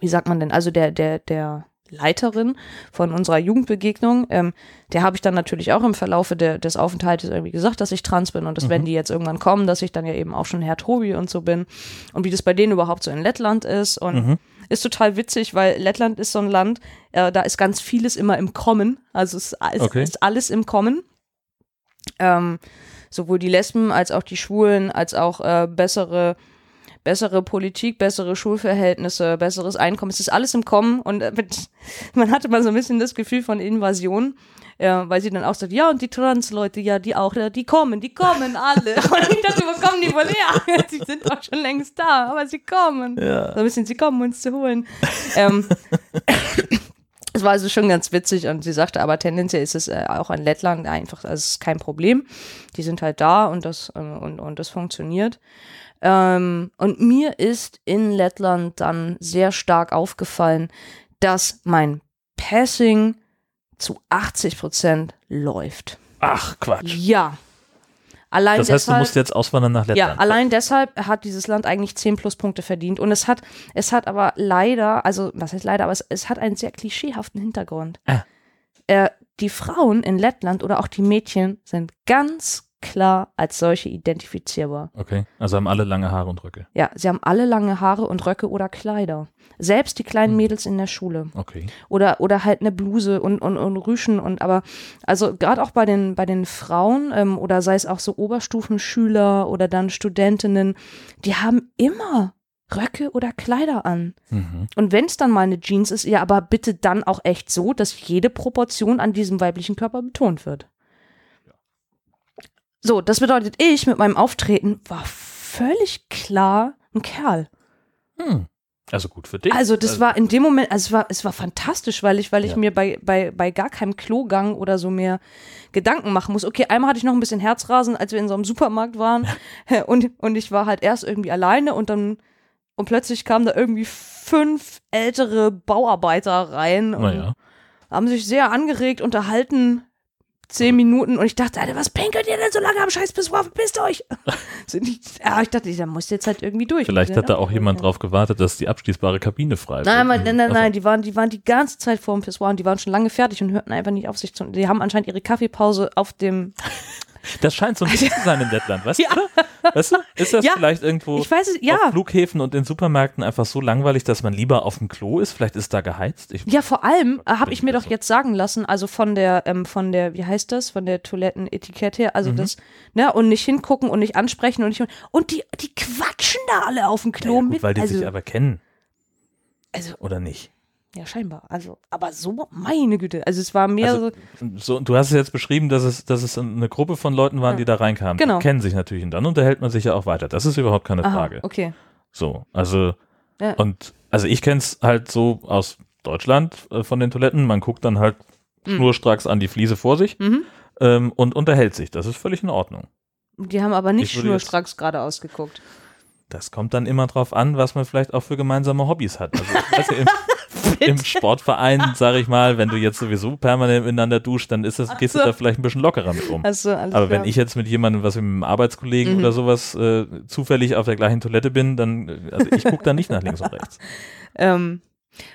wie sagt man denn, also der, der, der Leiterin von unserer Jugendbegegnung, ähm, der habe ich dann natürlich auch im Verlaufe der, des Aufenthaltes irgendwie gesagt, dass ich trans bin und dass, wenn die jetzt irgendwann kommen, dass ich dann ja eben auch schon Herr Tobi und so bin und wie das bei denen überhaupt so in Lettland ist und Mhm. ist total witzig, weil Lettland ist so ein Land, äh, da ist ganz vieles immer im Kommen, also es ist, alles- Okay. ist alles im Kommen. Ähm, sowohl die Lesben als auch die Schwulen, als auch äh, bessere, bessere Politik, bessere Schulverhältnisse, besseres Einkommen. Es ist alles im Kommen und äh, mit, man hatte mal so ein bisschen das Gefühl von Invasion. Ja, weil sie dann auch sagt, ja, und die Trans-Leute, ja, die auch, ja, die kommen, die kommen alle. Und ich dachte, wo kommen die wohl her? Sie sind doch schon längst da, aber sie kommen. Ja. So ein bisschen, sie kommen, uns zu holen. ähm, es war also schon ganz witzig und sie sagte, aber tendenziell ist es äh, auch in Lettland einfach, also es ist kein Problem. Die sind halt da und das, äh, und, und das funktioniert. Ähm, und mir ist in Lettland dann sehr stark aufgefallen, dass mein Passing zu 80 Prozent läuft. Ach, Quatsch. Ja. Allein Das heißt, du deshalb, musst jetzt auswandern nach ja, Lettland. allein deshalb hat dieses Land eigentlich 10 Pluspunkte verdient. Und es hat, es hat aber leider, also was heißt leider, aber es, es hat einen sehr klischeehaften Hintergrund. Ah. Äh, die Frauen in Lettland oder auch die Mädchen sind ganz klar als solche identifizierbar. Okay, also haben alle lange Haare und Röcke. Ja, sie haben alle lange Haare und Röcke oder Kleider. Selbst die Hm. kleinen Mädels in der Schule. Okay. Oder, oder halt eine Bluse und, und, und Rüschen und aber, also gerade auch bei den, bei den Frauen ähm, oder sei es auch so Oberstufenschüler oder dann Studentinnen, die haben immer Röcke oder Kleider an. Mhm. Und wenn es dann mal eine Jeans ist, ja, aber bitte dann auch echt so, dass jede Proportion an diesem weiblichen Körper betont wird. So, das bedeutet, ich mit meinem Auftreten war völlig klar ein Kerl. Hm. Also gut für dich. Also das war in dem Moment, also es war, es war fantastisch, weil ich, weil ich Ja. mir bei, bei, bei gar keinem Klogang oder so mehr Gedanken machen muss. Okay, einmal hatte ich noch ein bisschen Herzrasen, als wir in so einem Supermarkt waren und, und ich war halt erst irgendwie alleine und dann und plötzlich kamen da irgendwie fünf ältere Bauarbeiter rein und Naja. haben sich sehr angeregt unterhalten. Zehn Minuten und ich dachte, Alter, was pinkelt ihr denn so lange am Scheiß Pissoir? Verpisst euch! Sind die- ja, ich dachte, da muss jetzt halt irgendwie durch. Vielleicht hat da auch jemand Ja. drauf gewartet, dass die abschließbare Kabine frei Nein, wird. nein, nein, nein, Ach so. nein, die waren, die waren die ganze Zeit vor dem Pissoir und die waren schon lange fertig und hörten einfach nicht auf sich zu. Die haben anscheinend ihre Kaffeepause auf dem. Das scheint so ein bisschen zu sein in Lettland, weißt Ja. du? Weißt du? Ist das Ja. vielleicht irgendwo Ich weiß es, auf ja. Flughäfen und in Supermärkten einfach so langweilig, dass man lieber auf dem Klo ist? Vielleicht ist da geheizt? Ich, Ja, vor allem habe ich mir doch so. jetzt sagen lassen, also von der, ähm, von der, wie heißt das, von der Toilettenetikette her, Mhm. also das, ne, und nicht hingucken und nicht ansprechen und nicht, und die, die quatschen da alle auf dem Klo ja, gut, mit. weil die also, sich aber kennen, also, oder nicht? Ja, scheinbar. Also, aber so, meine Güte. Also, es war mehr Also, so, So, du hast es jetzt beschrieben, dass es, dass es eine Gruppe von Leuten waren, Ja. die da reinkamen. Genau. Die kennen sich natürlich und dann unterhält man sich ja auch weiter. Das ist überhaupt keine aha, Frage. okay. So, also Ja. und also ich kenne es halt so aus Deutschland äh, von den Toiletten. Man guckt dann halt Mhm. schnurstracks an die Fliese vor sich Mhm. ähm, und unterhält sich. Das ist völlig in Ordnung. Die haben aber nicht schnurstracks geradeaus geguckt. Das kommt dann immer drauf an, was man vielleicht auch für gemeinsame Hobbys hat. Also ich weiß ja, im, im Sportverein, sage ich mal, wenn du jetzt sowieso permanent miteinander duscht, dann ist das, gehst so. du da vielleicht ein bisschen lockerer mit um. Alles Aber klar. wenn ich jetzt mit jemandem, was mit einem Arbeitskollegen Mhm. oder sowas äh, zufällig auf der gleichen Toilette bin, dann, äh, also ich gucke da nicht nach links und rechts. Ähm,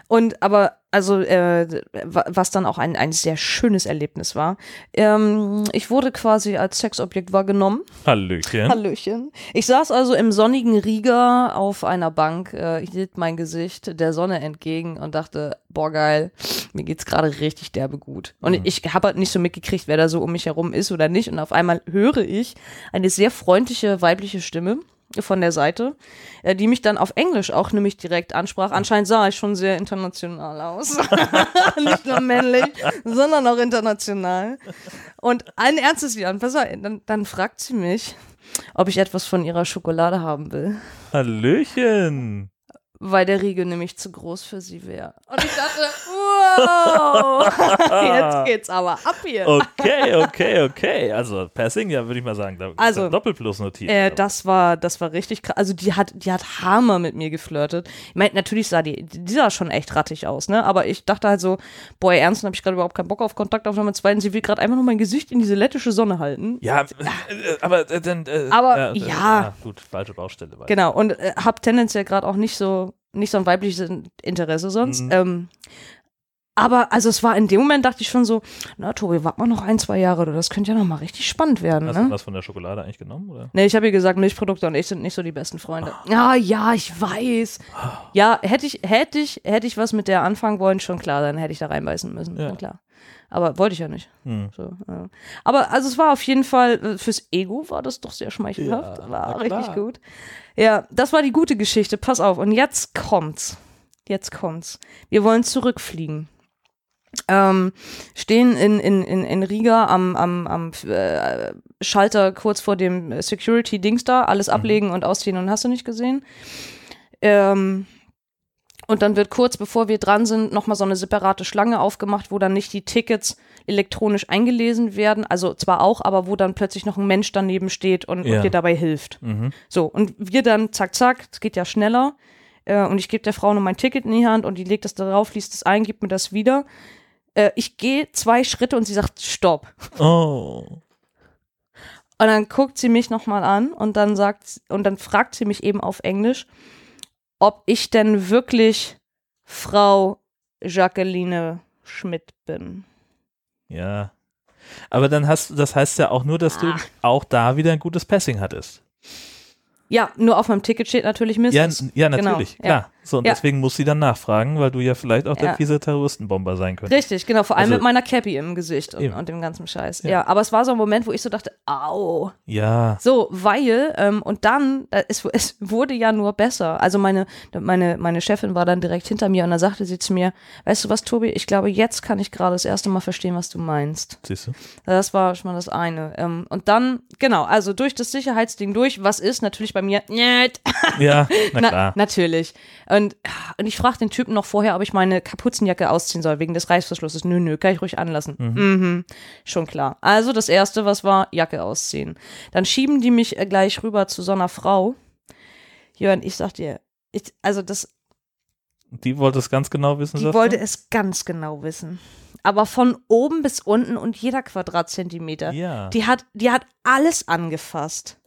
und aber, also, äh, wa- was dann auch ein, ein sehr schönes Erlebnis war. Ähm, ich wurde quasi als Sexobjekt wahrgenommen. Hallöchen. Hallöchen. Ich saß also im sonnigen Riga auf einer Bank, äh, hielt mein Gesicht der Sonne entgegen und dachte, boah geil, mir geht's gerade richtig derbe gut. Und Mhm. ich habe halt nicht so mitgekriegt, wer da so um mich herum ist oder nicht. Und auf einmal höre ich eine sehr freundliche weibliche Stimme von der Seite, äh, die mich dann auf Englisch auch nämlich direkt ansprach. Anscheinend sah ich schon sehr international aus. nicht nur männlich, sondern auch international. Und ein ernstes Jahr, pass auf, dann, dann fragt sie mich, ob ich etwas von ihrer Schokolade haben will, Hallöchen. weil der Riegel nämlich zu groß für sie wäre. Und ich dachte, wow, jetzt geht's aber ab hier. Okay, okay, okay. Also Passing, ja, würde ich mal sagen, da Also, Doppelplus notiert. Äh, das war, das war richtig krass. Also die hat, die hat Hammer mit mir geflirtet. Ich meine, natürlich sah die, die sah schon echt rattig aus, ne? Aber ich dachte halt so, boah, ernst, habe ich gerade überhaupt keinen Bock auf Kontaktaufnahme. Zweitens, sie will gerade einfach nur mein Gesicht in diese lettische Sonne halten. ja, äh, aber äh, dann. Äh, Aber, äh, ja. Gut, falsche Baustelle. weiter. Genau, und äh, hab tendenziell gerade auch nicht so, nicht so ein weibliches Interesse sonst. Mhm. Ähm, aber also es war in dem Moment, dachte ich schon so, na Tobi, warte mal noch ein, zwei Jahre, das könnte ja noch mal richtig spannend werden, Hast du ne? was von der Schokolade eigentlich genommen? Oder? Nee, ich habe ihr gesagt, Milchprodukte und ich sind nicht so die besten Freunde. Ja, ja, ich weiß. Ja, hätte ich, hätte ich, hätte ich was mit der anfangen wollen, schon klar, dann hätte ich da reinbeißen müssen. Ja. Na klar. Aber wollte ich ja nicht. Hm. So, ja. Aber also es war auf jeden Fall, äh, fürs Ego war das doch sehr schmeichelhaft. Ja, war richtig gut. Ja, das war die gute Geschichte. Pass auf. Und jetzt kommt's. Jetzt kommt's. Wir wollen zurückfliegen. Ähm, stehen in, in, in, in Riga am, am, am äh, Schalter kurz vor dem Security-Dings da, alles ablegen und ausziehen und hast du nicht gesehen. Ähm, und dann wird kurz bevor wir dran sind, nochmal so eine separate Schlange aufgemacht, wo dann nicht die Tickets elektronisch eingelesen werden. Also zwar auch, aber wo dann plötzlich noch ein Mensch daneben steht und, Ja. und dir dabei hilft. Mhm. So, und wir dann, zack, zack, es geht ja schneller. Äh, und ich gebe der Frau nur mein Ticket in die Hand und die legt das da drauf, liest es ein, gibt mir das wieder. Äh, ich gehe zwei Schritte und sie sagt, stopp. Oh. Und dann guckt sie mich nochmal an und dann sagt, und dann fragt sie mich eben auf Englisch, ob ich denn wirklich Frau Jacqueline Schmidt bin. Ja. Aber dann hast du, das heißt ja auch nur, dass du Ah. auch da wieder ein gutes Passing hattest. Ja, nur auf meinem Ticket steht natürlich Mrs. Ja, ja, natürlich, Genau, ja. So, und Ja. deswegen muss sie dann nachfragen, weil du ja vielleicht auch der Ja. fiese Terroristenbomber sein könntest. Richtig, genau, vor allem Also- mit meiner Cappy im Gesicht und, und dem ganzen Scheiß. Ja. Ja. aber es war so ein Moment, wo ich so dachte, au. Ja. So, weil, ähm, und dann, es, es wurde ja nur besser. Also meine, meine, meine Chefin war dann direkt hinter mir und dann sagte sie zu mir, weißt du was, Tobi, ich glaube, jetzt kann ich gerade das erste Mal verstehen, was du meinst. Siehst du? Das war schon mal das eine. Ähm, und dann, genau, also durch das Sicherheitsding durch, was ist natürlich bei mir? Ja, na Na, klar. natürlich. Und, und ich frage den Typen noch vorher, ob ich meine Kapuzenjacke ausziehen soll, wegen des Reißverschlusses. Nö, nö, kann ich ruhig anlassen. Mhm. Schon klar. Also das Erste, was war, Jacke ausziehen. Dann schieben die mich äh, gleich rüber zu so einer Frau. Jörn, ich sag dir, ich, also das, Die wollte es ganz genau wissen, die wollte du? es ganz genau wissen. Aber von oben bis unten und jeder Quadratzentimeter. Ja. Die hat, die hat alles angefasst.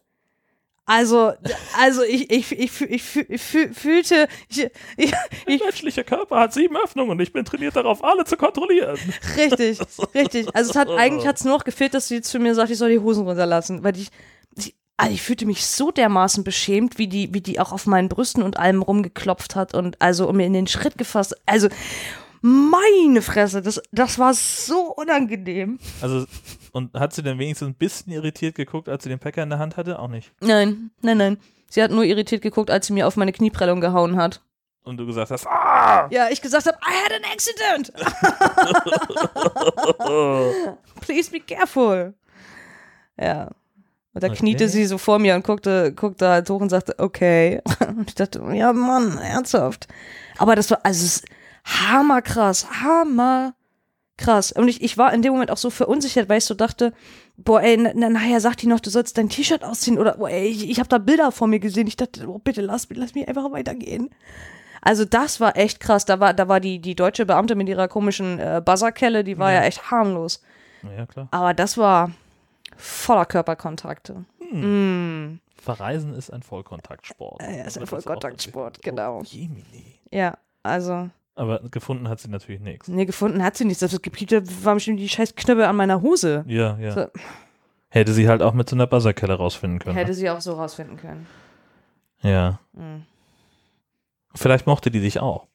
Also, also ich, ich, ich, ich, ich, fühlte, ich, ich, Mein ich, menschlicher Körper hat sieben Öffnungen und ich bin trainiert darauf, alle zu kontrollieren. richtig, richtig. Also es hat eigentlich hat's nur noch gefehlt, dass sie zu mir sagt, ich soll die Hosen runterlassen, weil ich, ich, also ich fühlte mich so dermaßen beschämt, wie die, wie die auch auf meinen Brüsten und allem rumgeklopft hat und also um mir in den Schritt gefasst. Also meine Fresse, das, das war so unangenehm. Also, und hat sie denn wenigstens ein bisschen irritiert geguckt, als sie den Packer in der Hand hatte? Auch nicht. Nein, nein, nein. Sie hat nur irritiert geguckt, als sie mir auf meine Knieprellung gehauen hat. Und du gesagt hast, ah! Ja, ich gesagt habe, I had an accident. Please be careful. Ja. Und da Okay. kniete sie so vor mir und guckte, guckte halt hoch und sagte, okay. Und ich dachte, ja Mann, ernsthaft. Aber das war, also hammerkrass, hammerkrass. Und ich, ich war in dem Moment auch so verunsichert, weil ich so dachte, boah, ey, na, na, nachher sagt die noch, du sollst dein T-Shirt ausziehen oder, boah, ey, ich, ich habe da Bilder vor mir gesehen. Ich dachte, oh, bitte lass, lass mich einfach weitergehen. Also das war echt krass. Da war, da war die, die deutsche Beamte mit ihrer komischen äh, Buzzerkelle, die war ja. echt harmlos. Ja, klar. Aber das war voller Körperkontakte. Mm. Verreisen ist ein Vollkontaktsport. Ja, ist ein Vollkontaktsport, genau. Oh, Jemini. Ja, also, Aber gefunden hat sie natürlich nichts. nee, gefunden hat sie nichts. Das Gebiet war bestimmt die scheiß Knöpfe an meiner Hose. Ja, ja. So. Hätte sie halt auch mit so einer Buzzerkelle rausfinden können. Hätte ne? sie auch so rausfinden können. Ja. Mm. Vielleicht mochte die dich auch.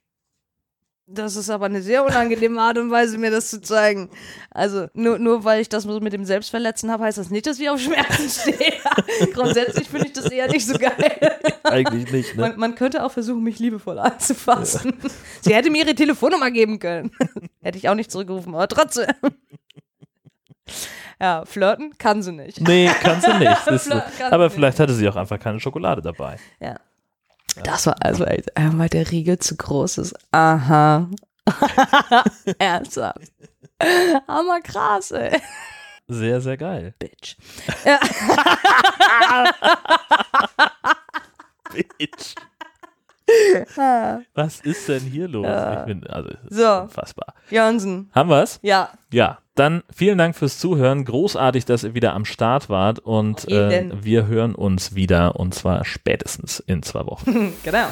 Das ist aber eine sehr unangenehme Art und Weise, mir das zu zeigen. Also, nur, nur weil ich das mit dem Selbstverletzen habe, heißt das nicht, dass ich auf Schmerzen stehe. Grundsätzlich finde ich das eher nicht so geil. Eigentlich nicht, Man, man könnte auch versuchen, mich liebevoll anzufassen. Sie hätte mir ihre Telefonnummer geben können. hätte ich auch nicht zurückgerufen, aber trotzdem. Ja, flirten kann sie nicht. Nee, kannst du nicht. Vielleicht kannst aber du vielleicht hatte sie auch einfach keine Schokolade dabei. Ja. Das war also einmal der Riegel zu groß ist. Aha. Ernsthaft. Aber krass, ey. Sehr, sehr geil. Bitch. Ja. Bitch. Was ist denn hier los? Ich bin, also, es ist So. unfassbar. Jansen. Haben wir's? Ja. Ja, dann vielen Dank fürs Zuhören. Großartig, dass ihr wieder am Start wart und äh, wir hören uns wieder und zwar spätestens in zwei Wochen. Genau.